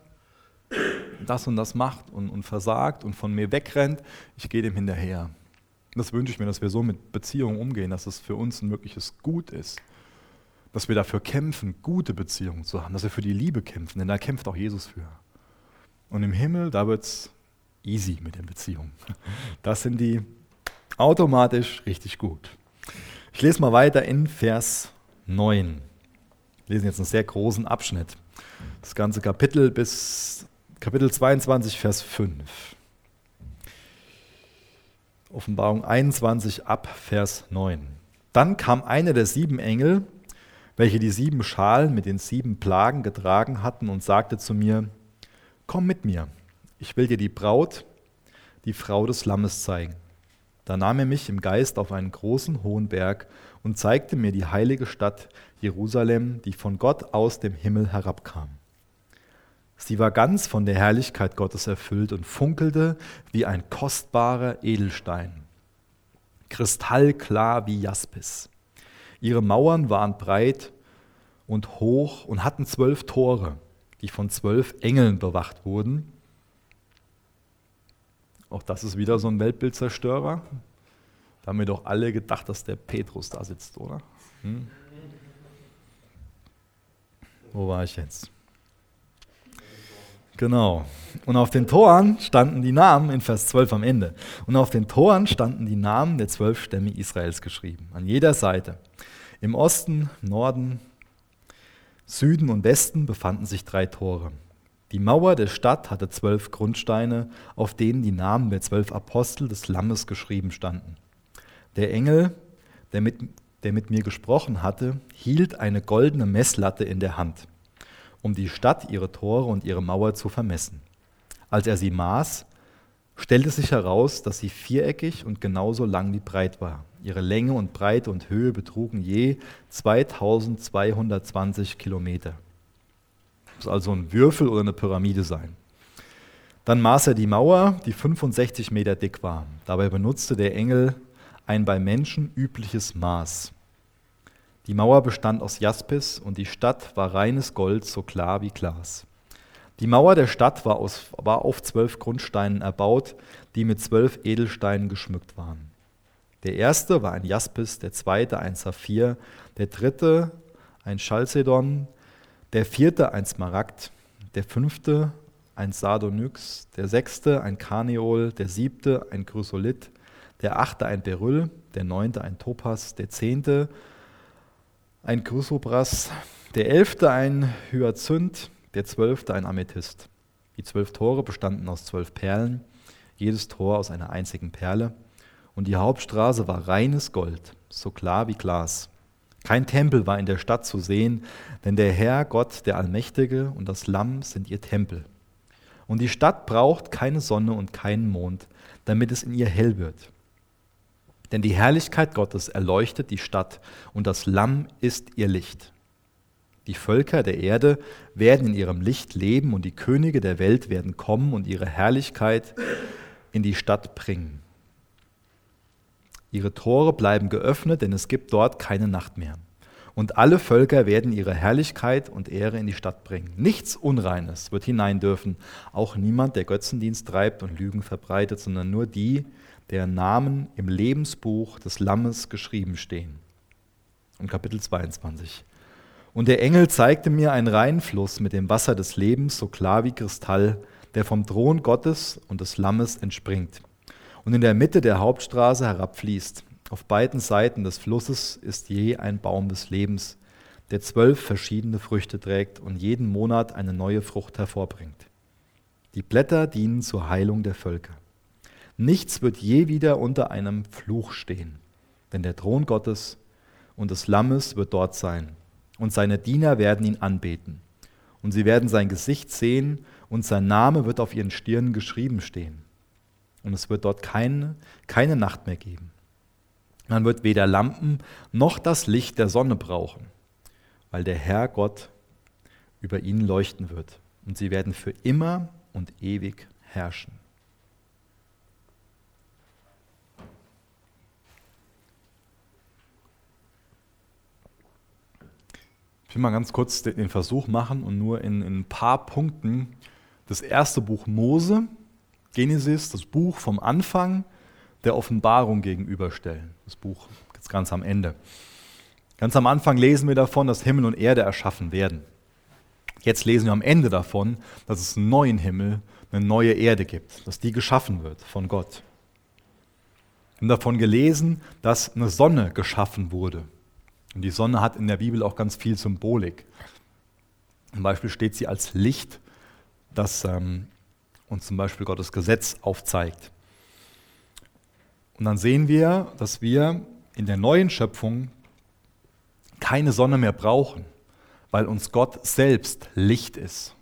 das und das macht und, und versagt und von mir wegrennt, ich gehe dem hinterher. Das wünsche ich mir, dass wir so mit Beziehungen umgehen, dass es für uns ein wirkliches Gut ist. Dass wir dafür kämpfen, gute Beziehungen zu haben, dass wir für die Liebe kämpfen, denn da kämpft auch Jesus für. Und im Himmel, da wird es easy mit den Beziehungen. Das sind die automatisch richtig gut. Ich lese mal weiter in Vers 9. Wir lesen jetzt einen sehr großen Abschnitt. Das ganze Kapitel bis Kapitel 22, Vers 5. Offenbarung 21 ab Vers 9. Dann kam einer der sieben Engel, welche die sieben Schalen mit den sieben Plagen getragen hatten, und sagte zu mir, Komm mit mir ich will dir die Braut, die Frau des Lammes zeigen. Da nahm er mich im Geist auf einen großen hohen Berg und zeigte mir die heilige Stadt Jerusalem, die von Gott aus dem Himmel herabkam. Sie war ganz von der Herrlichkeit Gottes erfüllt und funkelte wie ein kostbarer Edelstein, kristallklar wie Jaspis. Ihre Mauern waren breit und hoch und hatten zwölf Tore, die von zwölf Engeln bewacht wurden auch das ist wieder so ein Weltbildzerstörer. Da haben wir doch alle gedacht, dass der Petrus da sitzt, oder? Hm? Wo war ich jetzt? Genau. Und auf den Toren standen die Namen, in Vers 12 am Ende, und auf den Toren standen die Namen der zwölf Stämme Israels geschrieben, an jeder Seite. Im Osten, Norden, Süden und Westen befanden sich drei Tore. Die Mauer der Stadt hatte zwölf Grundsteine, auf denen die Namen der zwölf Apostel des Lammes geschrieben standen. Der Engel, der mit, der mit mir gesprochen hatte, hielt eine goldene Messlatte in der Hand, um die Stadt, ihre Tore und ihre Mauer zu vermessen. Als er sie maß, stellte sich heraus, dass sie viereckig und genauso lang wie breit war. Ihre Länge und Breite und Höhe betrugen je 2220 Kilometer muss also ein Würfel oder eine Pyramide sein. Dann maß er die Mauer, die 65 Meter dick war. Dabei benutzte der Engel ein bei Menschen übliches Maß. Die Mauer bestand aus Jaspis und die Stadt war reines Gold, so klar wie Glas. Die Mauer der Stadt war, aus, war auf zwölf Grundsteinen erbaut, die mit zwölf Edelsteinen geschmückt waren. Der erste war ein Jaspis, der zweite ein Saphir, der dritte ein Chalcedon, der vierte ein Smaragd, der fünfte ein Sardonyx, der sechste ein Karneol, der siebte ein Chrysolith, der achte ein Beryl, der neunte ein Topas, der zehnte ein Chrysobras, der elfte ein Hyazinth, der zwölfte ein Amethyst. Die zwölf Tore bestanden aus zwölf Perlen, jedes Tor aus einer einzigen Perle, und die Hauptstraße war reines Gold, so klar wie Glas. Kein Tempel war in der Stadt zu sehen, denn der Herr Gott, der Allmächtige und das Lamm sind ihr Tempel. Und die Stadt braucht keine Sonne und keinen Mond, damit es in ihr hell wird. Denn die Herrlichkeit Gottes erleuchtet die Stadt und das Lamm ist ihr Licht. Die Völker der Erde werden in ihrem Licht leben und die Könige der Welt werden kommen und ihre Herrlichkeit in die Stadt bringen. Ihre Tore bleiben geöffnet, denn es gibt dort keine Nacht mehr. Und alle Völker werden ihre Herrlichkeit und Ehre in die Stadt bringen. Nichts Unreines wird hinein dürfen, auch niemand, der Götzendienst treibt und Lügen verbreitet, sondern nur die, deren Namen im Lebensbuch des Lammes geschrieben stehen. Und Kapitel 22. Und der Engel zeigte mir einen Rheinfluss mit dem Wasser des Lebens, so klar wie Kristall, der vom Thron Gottes und des Lammes entspringt und in der Mitte der Hauptstraße herabfließt. Auf beiden Seiten des Flusses ist je ein Baum des Lebens, der zwölf verschiedene Früchte trägt und jeden Monat eine neue Frucht hervorbringt. Die Blätter dienen zur Heilung der Völker. Nichts wird je wieder unter einem Fluch stehen, denn der Thron Gottes und des Lammes wird dort sein, und seine Diener werden ihn anbeten. Und sie werden sein Gesicht sehen, und sein Name wird auf ihren Stirnen geschrieben stehen. Und es wird dort keine, keine Nacht mehr geben. Man wird weder Lampen noch das Licht der Sonne brauchen, weil der Herr Gott über ihnen leuchten wird. Und sie werden für immer und ewig herrschen. Ich will mal ganz kurz den Versuch machen und nur in, in ein paar Punkten das erste Buch Mose, Genesis, das Buch vom Anfang der Offenbarung gegenüberstellen. Das Buch jetzt ganz am Ende. Ganz am Anfang lesen wir davon, dass Himmel und Erde erschaffen werden. Jetzt lesen wir am Ende davon, dass es einen neuen Himmel, eine neue Erde gibt, dass die geschaffen wird von Gott. Wir haben davon gelesen, dass eine Sonne geschaffen wurde. Und die Sonne hat in der Bibel auch ganz viel Symbolik. Zum Beispiel steht sie als Licht, das ähm, uns zum Beispiel Gottes Gesetz aufzeigt. Und dann sehen wir, dass wir in der neuen Schöpfung keine Sonne mehr brauchen, weil uns Gott selbst Licht ist.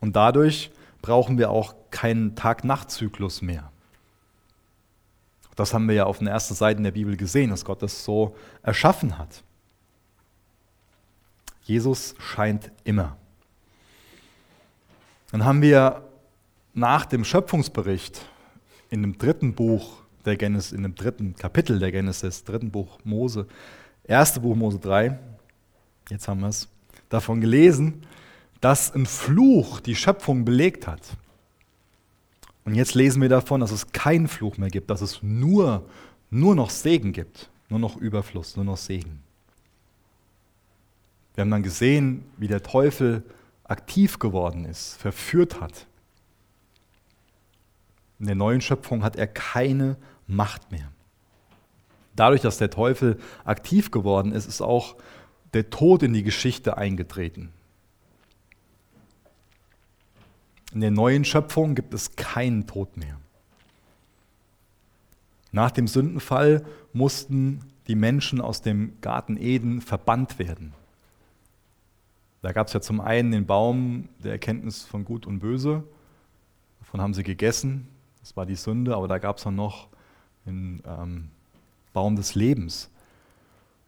Und dadurch brauchen wir auch keinen Tag-Nacht-Zyklus mehr. Das haben wir ja auf den ersten Seiten der Bibel gesehen, dass Gott das so erschaffen hat. Jesus scheint immer. Dann haben wir nach dem Schöpfungsbericht in dem dritten Buch der Genesis, in dem dritten Kapitel der Genesis, dritten Buch Mose, erste Buch Mose 3, jetzt haben wir es, davon gelesen, dass ein Fluch die Schöpfung belegt hat. Und jetzt lesen wir davon, dass es keinen Fluch mehr gibt, dass es nur, nur noch Segen gibt, nur noch Überfluss, nur noch Segen. Wir haben dann gesehen, wie der Teufel aktiv geworden ist, verführt hat. In der neuen Schöpfung hat er keine Macht mehr. Dadurch, dass der Teufel aktiv geworden ist, ist auch der Tod in die Geschichte eingetreten. In der neuen Schöpfung gibt es keinen Tod mehr. Nach dem Sündenfall mussten die Menschen aus dem Garten Eden verbannt werden. Da gab es ja zum einen den Baum der Erkenntnis von Gut und Böse, davon haben sie gegessen, das war die Sünde, aber da gab es noch den ähm, Baum des Lebens.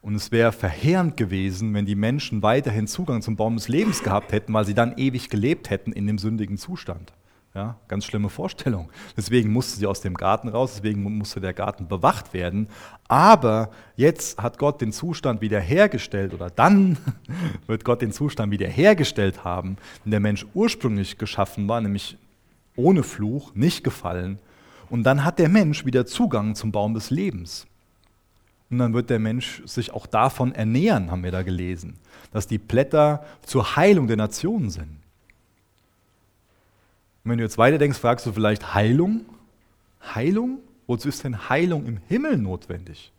Und es wäre verheerend gewesen, wenn die Menschen weiterhin Zugang zum Baum des Lebens gehabt hätten, weil sie dann ewig gelebt hätten in dem sündigen Zustand. Ja, ganz schlimme Vorstellung. Deswegen musste sie aus dem Garten raus, deswegen musste der Garten bewacht werden. Aber jetzt hat Gott den Zustand wiederhergestellt oder dann wird Gott den Zustand wiederhergestellt haben, den der Mensch ursprünglich geschaffen war, nämlich ohne Fluch, nicht gefallen. Und dann hat der Mensch wieder Zugang zum Baum des Lebens. Und dann wird der Mensch sich auch davon ernähren, haben wir da gelesen, dass die Blätter zur Heilung der Nationen sind. Und wenn du jetzt weiter denkst, fragst du vielleicht Heilung? Heilung? Wozu ist denn Heilung im Himmel notwendig?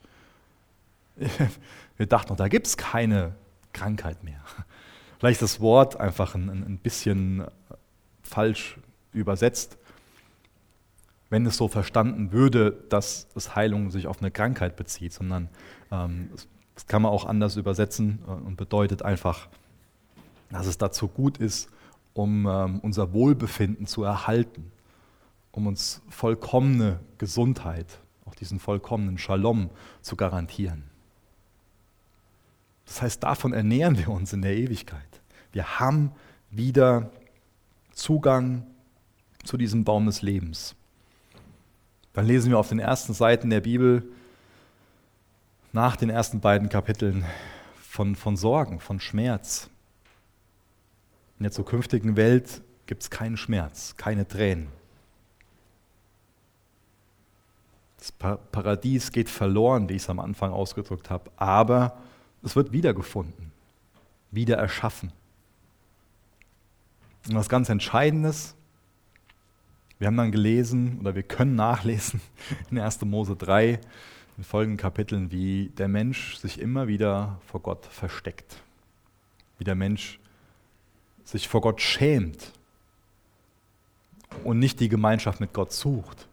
Wir dachten noch, da gibt es keine Krankheit mehr. Vielleicht ist das Wort einfach ein, ein bisschen falsch übersetzt, wenn es so verstanden würde, dass es Heilung sich auf eine Krankheit bezieht, sondern ähm, das kann man auch anders übersetzen äh, und bedeutet einfach, dass es dazu gut ist, um ähm, unser Wohlbefinden zu erhalten, um uns vollkommene Gesundheit, auch diesen vollkommenen Shalom zu garantieren. Das heißt, davon ernähren wir uns in der Ewigkeit. Wir haben wieder Zugang zu diesem Baum des Lebens. Dann lesen wir auf den ersten Seiten der Bibel nach den ersten beiden Kapiteln von, von Sorgen, von Schmerz. In der zukünftigen Welt gibt es keinen Schmerz, keine Tränen. Das Paradies geht verloren, wie ich es am Anfang ausgedrückt habe, aber es wird wiedergefunden, wieder erschaffen. Und was ganz Entscheidendes, wir haben dann gelesen oder wir können nachlesen in 1. Mose 3, in folgenden Kapiteln, wie der Mensch sich immer wieder vor Gott versteckt. Wie der Mensch sich vor Gott schämt und nicht die Gemeinschaft mit Gott sucht.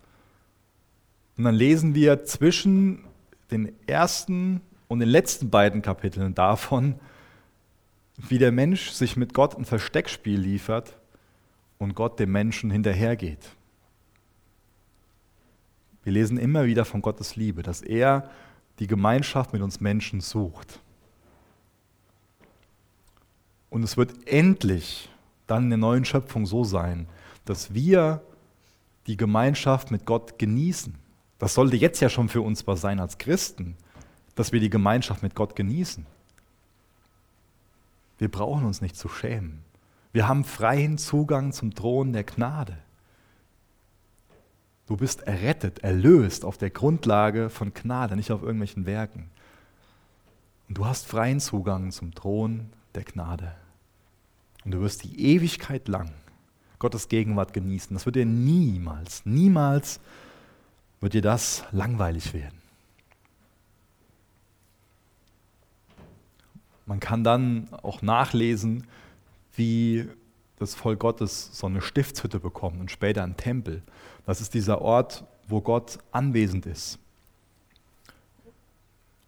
Und dann lesen wir zwischen den ersten und den letzten beiden Kapiteln davon, wie der Mensch sich mit Gott ein Versteckspiel liefert und Gott dem Menschen hinterhergeht. Wir lesen immer wieder von Gottes Liebe, dass er die Gemeinschaft mit uns Menschen sucht. Und es wird endlich dann in der neuen Schöpfung so sein, dass wir die Gemeinschaft mit Gott genießen. Das sollte jetzt ja schon für uns was sein als Christen, dass wir die Gemeinschaft mit Gott genießen. Wir brauchen uns nicht zu schämen. Wir haben freien Zugang zum Thron der Gnade. Du bist errettet, erlöst auf der Grundlage von Gnade, nicht auf irgendwelchen Werken. Und du hast freien Zugang zum Thron der Gnade. Und du wirst die Ewigkeit lang Gottes Gegenwart genießen. Das wird dir niemals, niemals wird dir das langweilig werden. Man kann dann auch nachlesen, wie das Volk Gottes so eine Stiftshütte bekommt und später einen Tempel. Das ist dieser Ort, wo Gott anwesend ist.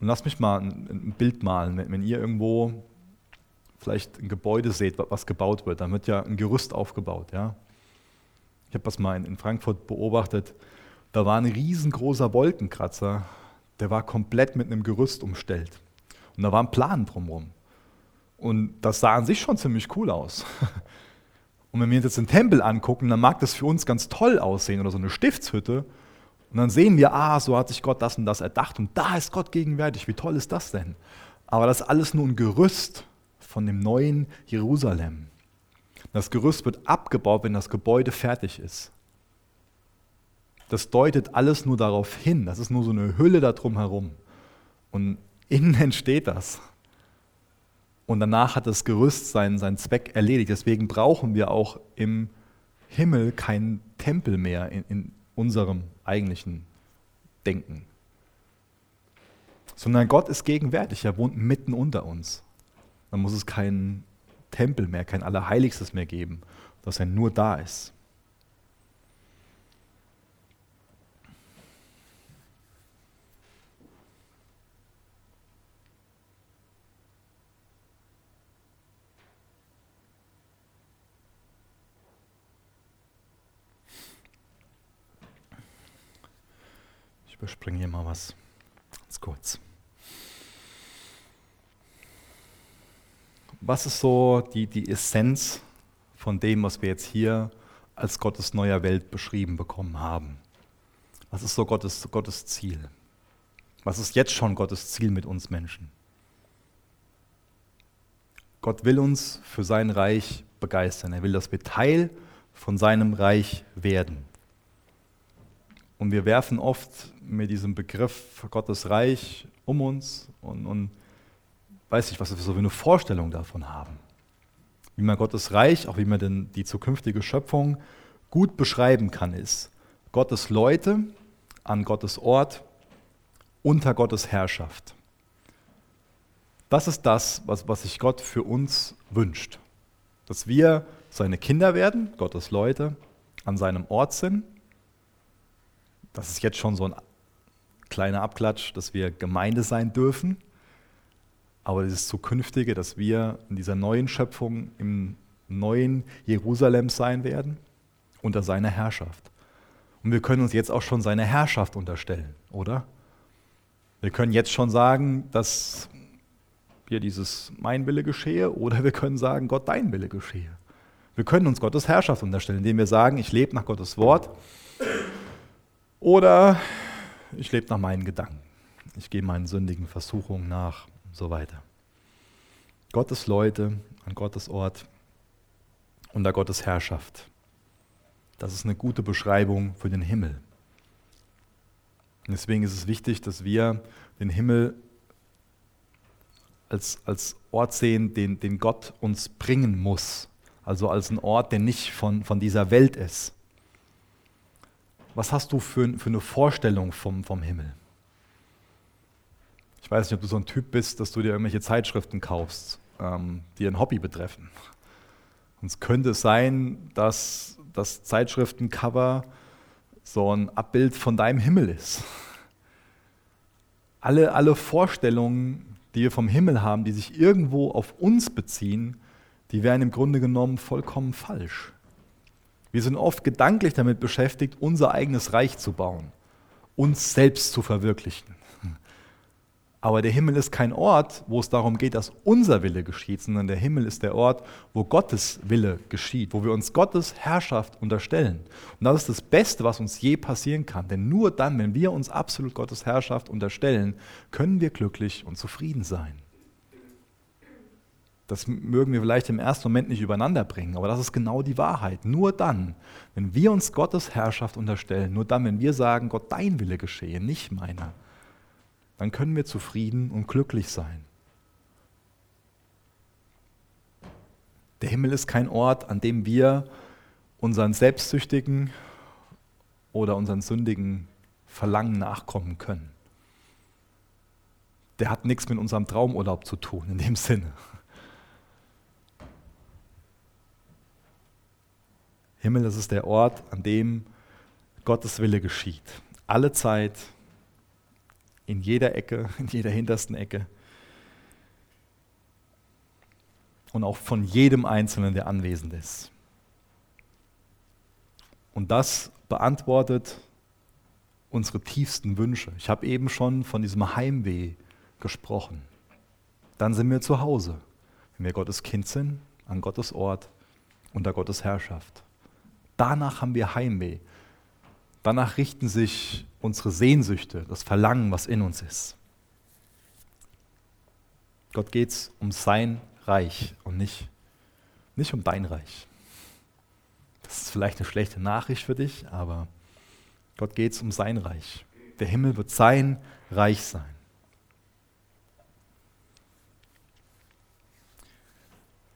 Und lasst mich mal ein, Bild malen. Wenn ihr irgendwo vielleicht ein Gebäude seht, was gebaut wird, dann wird ja ein Gerüst aufgebaut. Ja? Ich habe das mal in, Frankfurt beobachtet. Da war ein riesengroßer Wolkenkratzer, der war komplett mit einem Gerüst umstellt. Und da war ein Plan drumherum. Und das sah an sich schon ziemlich cool aus. Und wenn wir uns jetzt den Tempel angucken, dann mag das für uns ganz toll aussehen oder so eine Stiftshütte. Und dann sehen wir, ah, so hat sich Gott das und das erdacht und da ist Gott gegenwärtig. Wie toll ist das denn? Aber das ist alles nur ein Gerüst von dem neuen Jerusalem. Das Gerüst wird abgebaut, wenn das Gebäude fertig ist. Das deutet alles nur darauf hin. Das ist nur so eine Hülle da drum herum. Und innen entsteht das. Und danach hat das Gerüst seinen, seinen Zweck erledigt. Deswegen brauchen wir auch im Himmel keinen Tempel mehr in, in unserem eigentlichen Denken. Sondern Gott ist gegenwärtig, er wohnt mitten unter uns. Dann muss es keinen Tempel mehr, kein Allerheiligstes mehr geben, dass er nur da ist. überspringe hier mal was. Ganz kurz. Was ist so die, die Essenz von dem, was wir jetzt hier als Gottes neuer Welt beschrieben bekommen haben? Was ist so Gottes, Gottes Ziel? Was ist jetzt schon Gottes Ziel mit uns Menschen? Gott will uns für sein Reich begeistern. Er will, dass wir Teil von seinem Reich werden. Und wir werfen oft mit diesem Begriff Gottes Reich um uns und, und weiß nicht, was wir so für eine Vorstellung davon haben. Wie man Gottes Reich, auch wie man denn die zukünftige Schöpfung gut beschreiben kann, ist Gottes Leute an Gottes Ort unter Gottes Herrschaft. Das ist das, was, was sich Gott für uns wünscht. Dass wir seine Kinder werden, Gottes Leute, an seinem Ort sind das ist jetzt schon so ein kleiner Abklatsch, dass wir Gemeinde sein dürfen. Aber dieses Zukünftige, dass wir in dieser neuen Schöpfung im neuen Jerusalems sein werden, unter seiner Herrschaft. Und wir können uns jetzt auch schon seine Herrschaft unterstellen, oder? Wir können jetzt schon sagen, dass hier dieses Mein Wille geschehe, oder wir können sagen, Gott, dein Wille geschehe. Wir können uns Gottes Herrschaft unterstellen, indem wir sagen, ich lebe nach Gottes Wort oder ich lebe nach meinen Gedanken. Ich gehe meinen sündigen Versuchungen nach so weiter. Gottes Leute an Gottes Ort unter Gottes Herrschaft. Das ist eine gute Beschreibung für den Himmel. Und deswegen ist es wichtig, dass wir den Himmel als, als Ort sehen, den, den Gott uns bringen muss. Also als ein Ort, der nicht von, von dieser Welt ist. Was hast du für, für eine Vorstellung vom, vom Himmel? Ich weiß nicht, ob du so ein Typ bist, dass du dir irgendwelche Zeitschriften kaufst, ähm, die ein Hobby betreffen. Und es könnte sein, dass das Zeitschriftencover so ein Abbild von deinem Himmel ist. Alle, alle Vorstellungen, die wir vom Himmel haben, die sich irgendwo auf uns beziehen, die wären im Grunde genommen vollkommen falsch. Wir sind oft gedanklich damit beschäftigt, unser eigenes Reich zu bauen, uns selbst zu verwirklichen. Aber der Himmel ist kein Ort, wo es darum geht, dass unser Wille geschieht, sondern der Himmel ist der Ort, wo Gottes Wille geschieht, wo wir uns Gottes Herrschaft unterstellen. Und das ist das Beste, was uns je passieren kann. Denn nur dann, wenn wir uns absolut Gottes Herrschaft unterstellen, können wir glücklich und zufrieden sein. Das mögen wir vielleicht im ersten Moment nicht übereinander bringen, aber das ist genau die Wahrheit. Nur dann, wenn wir uns Gottes Herrschaft unterstellen, nur dann, wenn wir sagen, Gott, dein Wille geschehe, nicht meiner, dann können wir zufrieden und glücklich sein. Der Himmel ist kein Ort, an dem wir unseren selbstsüchtigen oder unseren sündigen Verlangen nachkommen können. Der hat nichts mit unserem Traumurlaub zu tun, in dem Sinne. Himmel, das ist der Ort, an dem Gottes Wille geschieht. Alle Zeit, in jeder Ecke, in jeder hintersten Ecke. Und auch von jedem Einzelnen, der anwesend ist. Und das beantwortet unsere tiefsten Wünsche. Ich habe eben schon von diesem Heimweh gesprochen. Dann sind wir zu Hause, wenn wir Gottes Kind sind, an Gottes Ort, unter Gottes Herrschaft. Danach haben wir Heimweh. Danach richten sich unsere Sehnsüchte, das Verlangen, was in uns ist. Gott geht es um sein Reich und nicht, nicht um dein Reich. Das ist vielleicht eine schlechte Nachricht für dich, aber Gott geht es um sein Reich. Der Himmel wird sein Reich sein.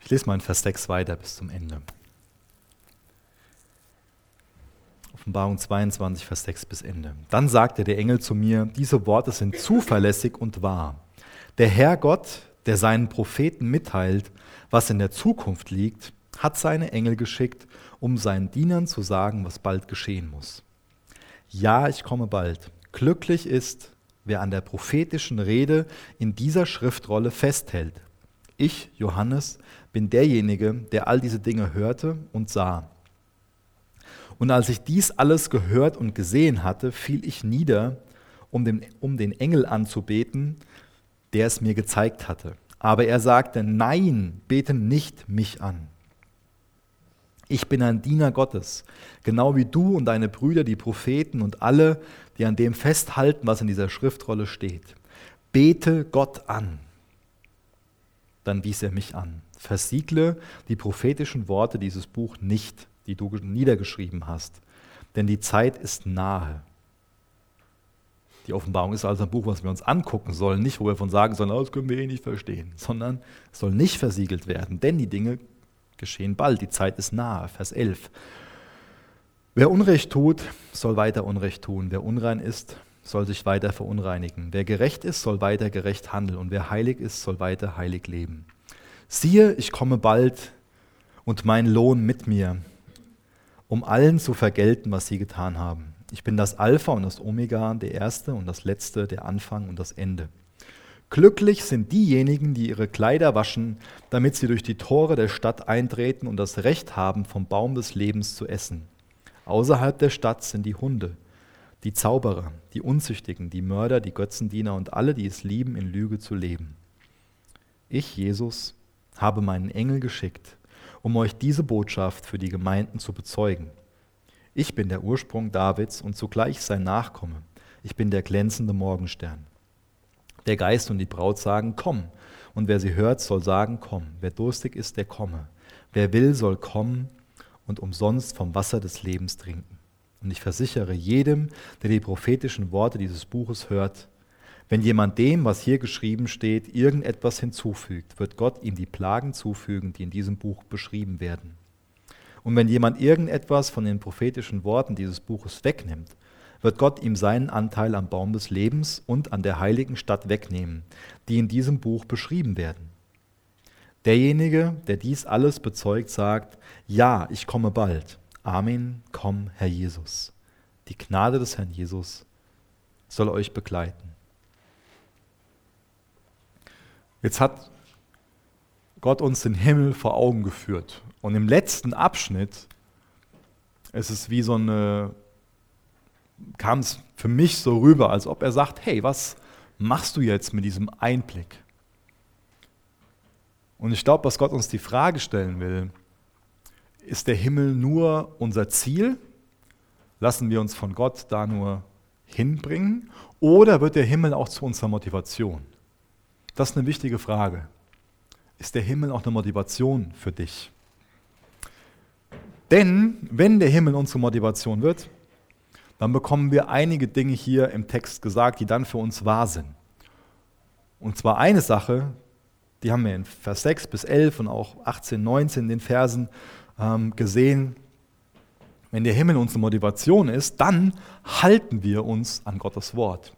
Ich lese mal in Vers 6 weiter bis zum Ende. Offenbarung 22, Vers 6 bis Ende. Dann sagte der Engel zu mir, diese Worte sind zuverlässig und wahr. Der Herr Gott, der seinen Propheten mitteilt, was in der Zukunft liegt, hat seine Engel geschickt, um seinen Dienern zu sagen, was bald geschehen muss. Ja, ich komme bald. Glücklich ist, wer an der prophetischen Rede in dieser Schriftrolle festhält. Ich, Johannes, bin derjenige, der all diese Dinge hörte und sah. Und als ich dies alles gehört und gesehen hatte, fiel ich nieder, um den, um den Engel anzubeten, der es mir gezeigt hatte. Aber er sagte, nein, bete nicht mich an. Ich bin ein Diener Gottes, genau wie du und deine Brüder, die Propheten und alle, die an dem festhalten, was in dieser Schriftrolle steht. Bete Gott an. Dann wies er mich an. Versiegle die prophetischen Worte dieses Buch nicht die du niedergeschrieben hast. Denn die Zeit ist nahe. Die Offenbarung ist also ein Buch, was wir uns angucken sollen, nicht wo wir von sagen sollen, oh, das können wir eh nicht verstehen, sondern es soll nicht versiegelt werden, denn die Dinge geschehen bald, die Zeit ist nahe. Vers 11. Wer Unrecht tut, soll weiter Unrecht tun. Wer unrein ist, soll sich weiter verunreinigen. Wer gerecht ist, soll weiter gerecht handeln. Und wer heilig ist, soll weiter heilig leben. Siehe, ich komme bald und mein Lohn mit mir, um allen zu vergelten, was sie getan haben. Ich bin das Alpha und das Omega, der Erste und das Letzte, der Anfang und das Ende. Glücklich sind diejenigen, die ihre Kleider waschen, damit sie durch die Tore der Stadt eintreten und das Recht haben, vom Baum des Lebens zu essen. Außerhalb der Stadt sind die Hunde, die Zauberer, die Unzüchtigen, die Mörder, die Götzendiener und alle, die es lieben, in Lüge zu leben. Ich, Jesus, habe meinen Engel geschickt, um euch diese Botschaft für die Gemeinden zu bezeugen. Ich bin der Ursprung Davids und zugleich sein Nachkomme. Ich bin der glänzende Morgenstern. Der Geist und die Braut sagen, komm. Und wer sie hört, soll sagen, komm. Wer durstig ist, der komme. Wer will, soll kommen und umsonst vom Wasser des Lebens trinken. Und ich versichere jedem, der die prophetischen Worte dieses Buches hört, wenn jemand dem, was hier geschrieben steht, irgendetwas hinzufügt, wird Gott ihm die Plagen zufügen, die in diesem Buch beschrieben werden. Und wenn jemand irgendetwas von den prophetischen Worten dieses Buches wegnimmt, wird Gott ihm seinen Anteil am Baum des Lebens und an der heiligen Stadt wegnehmen, die in diesem Buch beschrieben werden. Derjenige, der dies alles bezeugt, sagt, ja, ich komme bald. Amen, komm, Herr Jesus. Die Gnade des Herrn Jesus soll euch begleiten. Jetzt hat Gott uns den Himmel vor Augen geführt. Und im letzten Abschnitt ist es wie so eine kam es für mich so rüber, als ob er sagt, hey, was machst du jetzt mit diesem Einblick? Und ich glaube, was Gott uns die Frage stellen will, ist der Himmel nur unser Ziel? Lassen wir uns von Gott da nur hinbringen? Oder wird der Himmel auch zu unserer Motivation? Das ist eine wichtige Frage. Ist der Himmel auch eine Motivation für dich? Denn wenn der Himmel unsere Motivation wird, dann bekommen wir einige Dinge hier im Text gesagt, die dann für uns wahr sind. Und zwar eine Sache, die haben wir in Vers 6 bis 11 und auch 18, 19 in den Versen ähm, gesehen. Wenn der Himmel unsere Motivation ist, dann halten wir uns an Gottes Wort.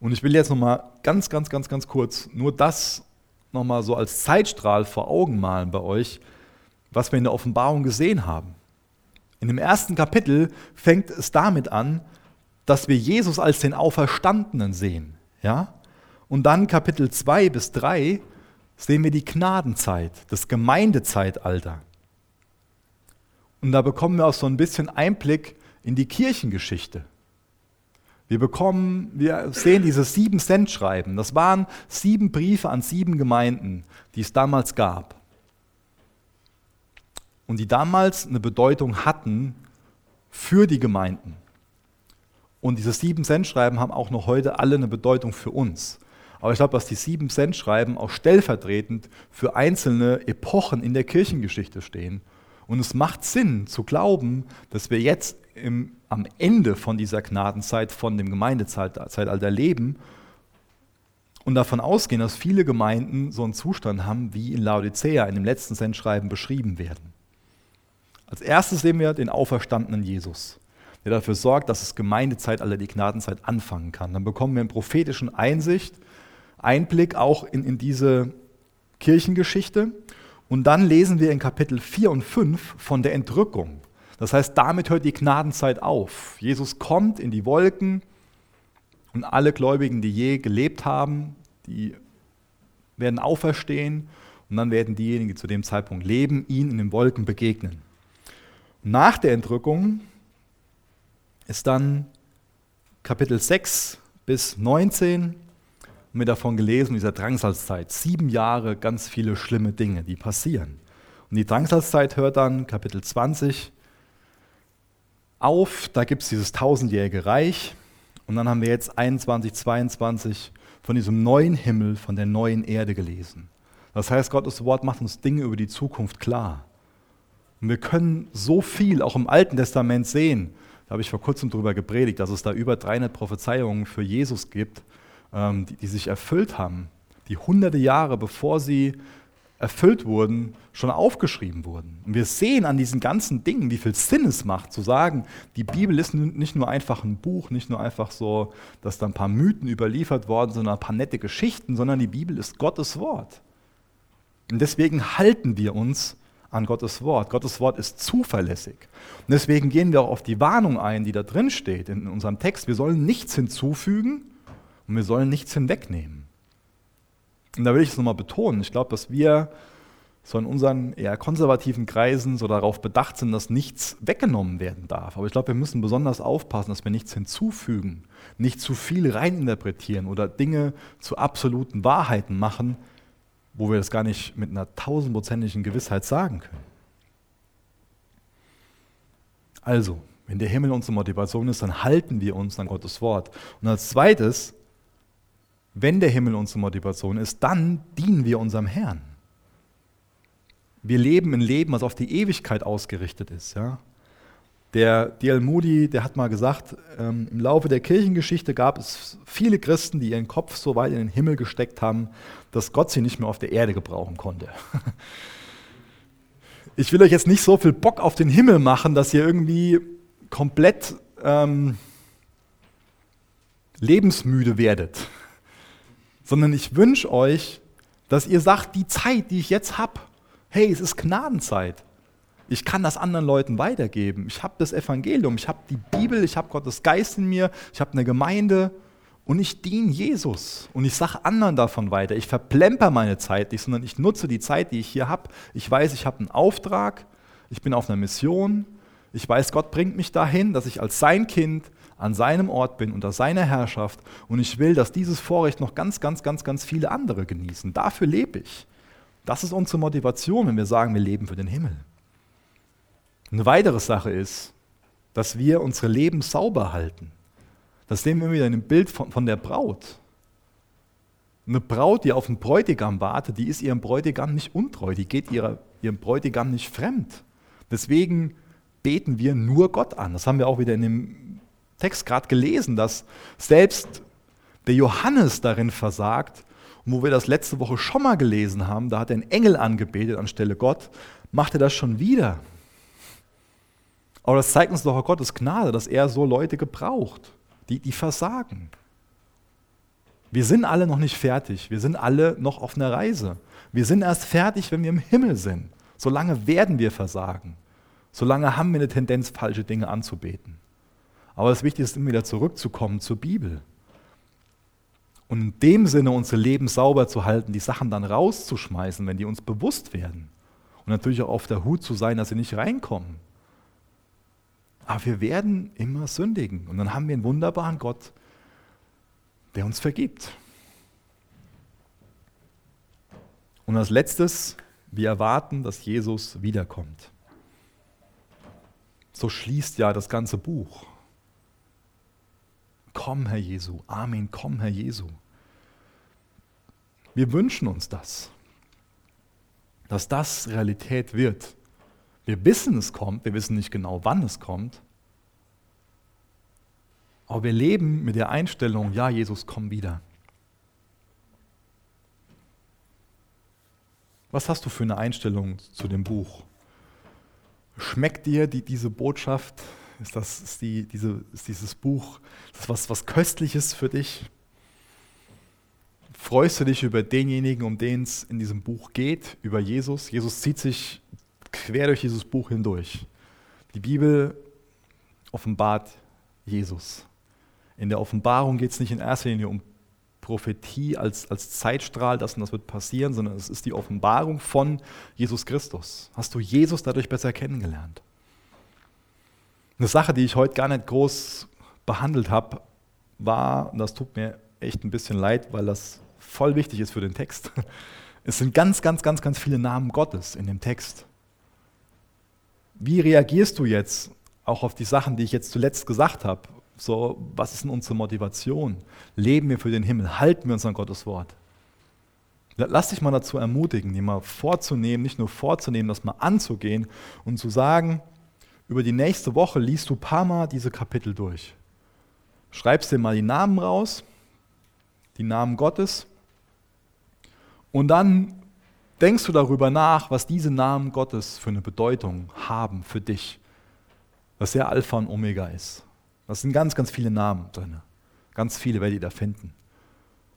Und ich will jetzt nochmal ganz, ganz, ganz, ganz kurz nur das nochmal so als Zeitstrahl vor Augen malen bei euch, was wir in der Offenbarung gesehen haben. In dem ersten Kapitel fängt es damit an, dass wir Jesus als den Auferstandenen sehen. Ja? Und dann Kapitel 2 bis 3 sehen wir die Gnadenzeit, das Gemeindezeitalter. Und da bekommen wir auch so ein bisschen Einblick in die Kirchengeschichte. Wir bekommen, wir sehen dieses sieben Cent Schreiben. Das waren sieben Briefe an sieben Gemeinden, die es damals gab und die damals eine Bedeutung hatten für die Gemeinden. Und diese sieben Cent Schreiben haben auch noch heute alle eine Bedeutung für uns. Aber ich glaube, dass die sieben Cent Schreiben auch stellvertretend für einzelne Epochen in der Kirchengeschichte stehen. Und es macht Sinn zu glauben, dass wir jetzt im, am Ende von dieser Gnadenzeit, von dem Gemeindezeitalter leben und davon ausgehen, dass viele Gemeinden so einen Zustand haben, wie in Laodicea in dem letzten Cent-Schreiben beschrieben werden. Als erstes sehen wir den auferstandenen Jesus, der dafür sorgt, dass das Gemeindezeitalter, die Gnadenzeit anfangen kann. Dann bekommen wir einen prophetischen Einsicht, Einblick auch in, in diese Kirchengeschichte. Und dann lesen wir in Kapitel 4 und 5 von der Entrückung. Das heißt, damit hört die Gnadenzeit auf. Jesus kommt in die Wolken und alle Gläubigen, die je gelebt haben, die werden auferstehen und dann werden diejenigen, die zu dem Zeitpunkt leben, ihn in den Wolken begegnen. Nach der Entrückung ist dann Kapitel 6 bis 19 mir davon gelesen, dieser Drangsalzzeit. Sieben Jahre, ganz viele schlimme Dinge, die passieren. Und die Drangsalzzeit hört dann Kapitel 20 auf. Da gibt es dieses tausendjährige Reich. Und dann haben wir jetzt 21, 22 von diesem neuen Himmel, von der neuen Erde gelesen. Das heißt, Gottes Wort macht uns Dinge über die Zukunft klar. Und wir können so viel auch im Alten Testament sehen. Da habe ich vor kurzem darüber gepredigt, dass es da über 300 Prophezeiungen für Jesus gibt, die, die sich erfüllt haben, die hunderte Jahre bevor sie erfüllt wurden, schon aufgeschrieben wurden. Und wir sehen an diesen ganzen Dingen, wie viel Sinn es macht, zu sagen, die Bibel ist nicht nur einfach ein Buch, nicht nur einfach so, dass da ein paar Mythen überliefert worden sind, ein paar nette Geschichten, sondern die Bibel ist Gottes Wort. Und deswegen halten wir uns an Gottes Wort. Gottes Wort ist zuverlässig. Und deswegen gehen wir auch auf die Warnung ein, die da drin steht in unserem Text. Wir sollen nichts hinzufügen Und wir sollen nichts hinwegnehmen. Und da will ich es nochmal betonen. Ich glaube, dass wir so in unseren eher konservativen Kreisen so darauf bedacht sind, dass nichts weggenommen werden darf. Aber ich glaube, wir müssen besonders aufpassen, dass wir nichts hinzufügen, nicht zu viel reininterpretieren oder Dinge zu absoluten Wahrheiten machen, wo wir das gar nicht mit einer tausendprozentigen Gewissheit sagen können. Also, wenn der Himmel unsere Motivation ist, dann halten wir uns an Gottes Wort. Und als zweites, wenn der Himmel unsere Motivation ist, dann dienen wir unserem Herrn. Wir leben ein Leben, was auf die Ewigkeit ausgerichtet ist. Ja? Der D.L. Moody, der hat mal gesagt, ähm, im Laufe der Kirchengeschichte gab es viele Christen, die ihren Kopf so weit in den Himmel gesteckt haben, dass Gott sie nicht mehr auf der Erde gebrauchen konnte. Ich will euch jetzt nicht so viel Bock auf den Himmel machen, dass ihr irgendwie komplett ähm, lebensmüde werdet, sondern ich wünsche euch, dass ihr sagt, die Zeit, die ich jetzt habe, hey, es ist Gnadenzeit. Ich kann das anderen Leuten weitergeben. Ich habe das Evangelium, ich habe die Bibel, ich habe Gottes Geist in mir, ich habe eine Gemeinde und ich diene Jesus und ich sage anderen davon weiter. Ich verplemper meine Zeit nicht, sondern ich nutze die Zeit, die ich hier habe. Ich weiß, ich habe einen Auftrag, ich bin auf einer Mission. Ich weiß, Gott bringt mich dahin, dass ich als sein Kind an seinem Ort bin, unter seiner Herrschaft. Und ich will, dass dieses Vorrecht noch ganz, ganz, ganz, ganz viele andere genießen. Dafür lebe ich. Das ist unsere Motivation, wenn wir sagen, wir leben für den Himmel. Eine weitere Sache ist, dass wir unsere Leben sauber halten. Das sehen wir wieder in dem Bild von, von der Braut. Eine Braut, die auf einen Bräutigam wartet, die ist ihrem Bräutigam nicht untreu, die geht ihrer, ihrem Bräutigam nicht fremd. Deswegen beten wir nur Gott an. Das haben wir auch wieder in dem Text gerade gelesen, dass selbst der Johannes darin versagt, und wo wir das letzte Woche schon mal gelesen haben, da hat er einen Engel angebetet anstelle Gott, macht er das schon wieder. Aber das zeigt uns doch auch Gottes Gnade, dass er so Leute gebraucht, die, die versagen. Wir sind alle noch nicht fertig. Wir sind alle noch auf einer Reise. Wir sind erst fertig, wenn wir im Himmel sind. Solange werden wir versagen. Solange haben wir eine Tendenz, falsche Dinge anzubeten. Aber das Wichtigste ist, immer wieder zurückzukommen zur Bibel. Und in dem Sinne unsere Leben sauber zu halten, die Sachen dann rauszuschmeißen, wenn die uns bewusst werden. Und natürlich auch auf der Hut zu sein, dass sie nicht reinkommen. Aber wir werden immer sündigen. Und dann haben wir einen wunderbaren Gott, der uns vergibt. Und als letztes, wir erwarten, dass Jesus wiederkommt. So schließt ja das ganze Buch. Komm, Herr Jesu. Amen. Komm, Herr Jesu. Wir wünschen uns das, dass das Realität wird. Wir wissen, es kommt, wir wissen nicht genau, wann es kommt. Aber wir leben mit der Einstellung, ja, Jesus, komm wieder. Was hast du für eine Einstellung zu dem Buch? Schmeckt dir die, diese Botschaft? Ist, das, ist, die, diese, ist dieses Buch ist was, was Köstliches für dich? Freust du dich über denjenigen, um den es in diesem Buch geht, über Jesus? Jesus zieht sich quer durch dieses Buch hindurch. Die Bibel offenbart Jesus. In der Offenbarung geht es nicht in erster Linie um Prophetie als, als Zeitstrahl, das und das wird passieren, sondern es ist die Offenbarung von Jesus Christus. Hast du Jesus dadurch besser kennengelernt? Eine Sache, die ich heute gar nicht groß behandelt habe, war, und das tut mir echt ein bisschen leid, weil das voll wichtig ist für den Text. Es sind ganz, ganz, ganz, ganz viele Namen Gottes in dem Text. Wie reagierst du jetzt auch auf die Sachen, die ich jetzt zuletzt gesagt habe? So, was ist denn unsere Motivation? Leben wir für den Himmel? Halten wir uns an Gottes Wort? Lass dich mal dazu ermutigen, die mal vorzunehmen, nicht nur vorzunehmen, das mal anzugehen und zu sagen, über die nächste Woche liest du ein paar Mal diese Kapitel durch. Schreibst dir mal die Namen raus, die Namen Gottes, und dann denkst du darüber nach, was diese Namen Gottes für eine Bedeutung haben für dich, was der Alpha und Omega ist. Das sind ganz, ganz viele Namen drin. Ganz viele werdet ihr da finden.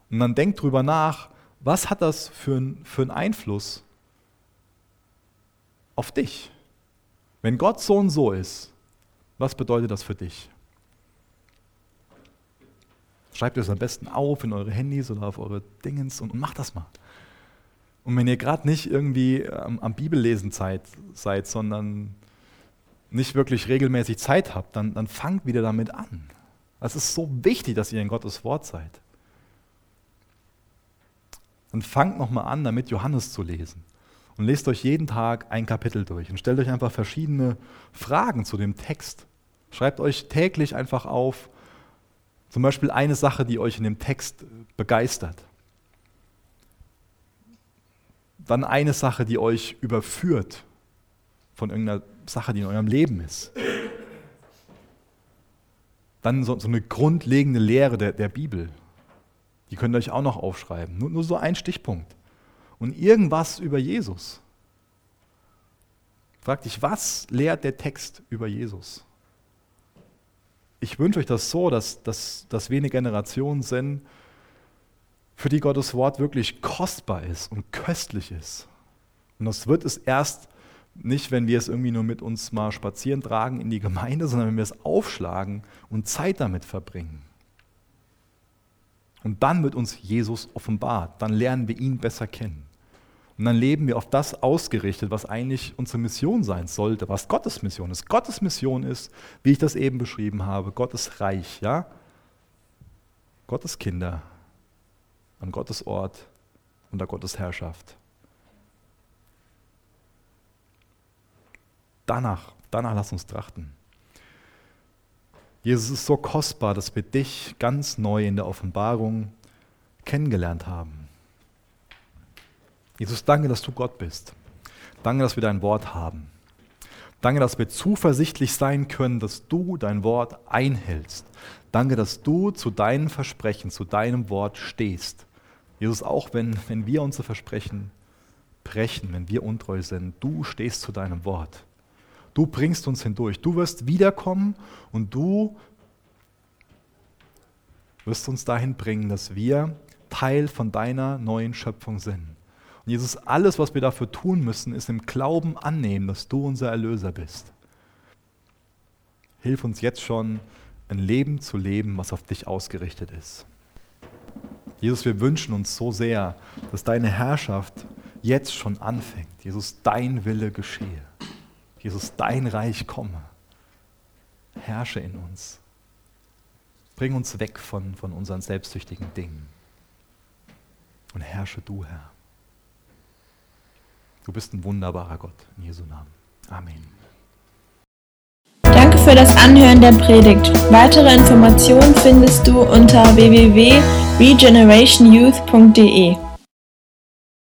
Und dann denkt drüber nach, was hat das für, für einen Einfluss auf dich? Wenn Gott so und so ist, was bedeutet das für dich? Schreibt es am besten auf in eure Handys oder auf eure Dingens und, macht das mal. Und wenn ihr gerade nicht irgendwie am, am Bibellesen Zeit seid, sondern nicht wirklich regelmäßig Zeit habt, dann, dann fangt wieder damit an. Es ist so wichtig, dass ihr in Gottes Wort seid. Dann fangt nochmal an, damit Johannes zu lesen. Und lest euch jeden Tag ein Kapitel durch und stellt euch einfach verschiedene Fragen zu dem Text. Schreibt euch täglich einfach auf, zum Beispiel eine Sache, die euch in dem Text begeistert. Dann eine Sache, die euch überführt von irgendeiner Sache, die in eurem Leben ist. Dann so, so eine grundlegende Lehre der, der Bibel. Die könnt ihr euch auch noch aufschreiben. Nur, nur so ein Stichpunkt. Und irgendwas über Jesus. Frag dich, was lehrt der Text über Jesus? Ich wünsche euch das so, dass, dass, dass wir eine Generation sind, für die Gottes Wort wirklich kostbar ist und köstlich ist. Und das wird es erst nicht, wenn wir es irgendwie nur mit uns mal spazieren tragen in die Gemeinde, sondern wenn wir es aufschlagen und Zeit damit verbringen. Und dann wird uns Jesus offenbart, dann lernen wir ihn besser kennen. Und dann leben wir auf das ausgerichtet, was eigentlich unsere Mission sein sollte, was Gottes Mission ist. Gottes Mission ist, wie ich das eben beschrieben habe, Gottes Reich, ja? Gottes Kinder an Gottes Ort unter Gottes Herrschaft. Danach, danach lass uns trachten. Jesus ist so kostbar, dass wir dich ganz neu in der Offenbarung kennengelernt haben. Jesus, danke, dass du Gott bist. Danke, dass wir dein Wort haben. Danke, dass wir zuversichtlich sein können, dass du dein Wort einhältst. Danke, dass du zu deinen Versprechen, zu deinem Wort stehst. Jesus, auch wenn, wenn wir unsere Versprechen brechen, wenn wir untreu sind, du stehst zu deinem Wort. Du bringst uns hindurch. Du wirst wiederkommen und du wirst uns dahin bringen, dass wir Teil von deiner neuen Schöpfung sind. Und Jesus, alles, was wir dafür tun müssen, ist im Glauben annehmen, dass du unser Erlöser bist. Hilf uns jetzt schon, ein Leben zu leben, was auf dich ausgerichtet ist. Jesus, wir wünschen uns so sehr, dass deine Herrschaft jetzt schon anfängt. Jesus, dein Wille geschehe. Jesus, dein Reich komme. Herrsche in uns. Bring uns weg von, von unseren selbstsüchtigen Dingen. Und herrsche du, Herr. Du bist ein wunderbarer Gott. In Jesu Namen. Amen. Danke für das Anhören der Predigt. Weitere Informationen findest du unter www.regenerationyouth.de.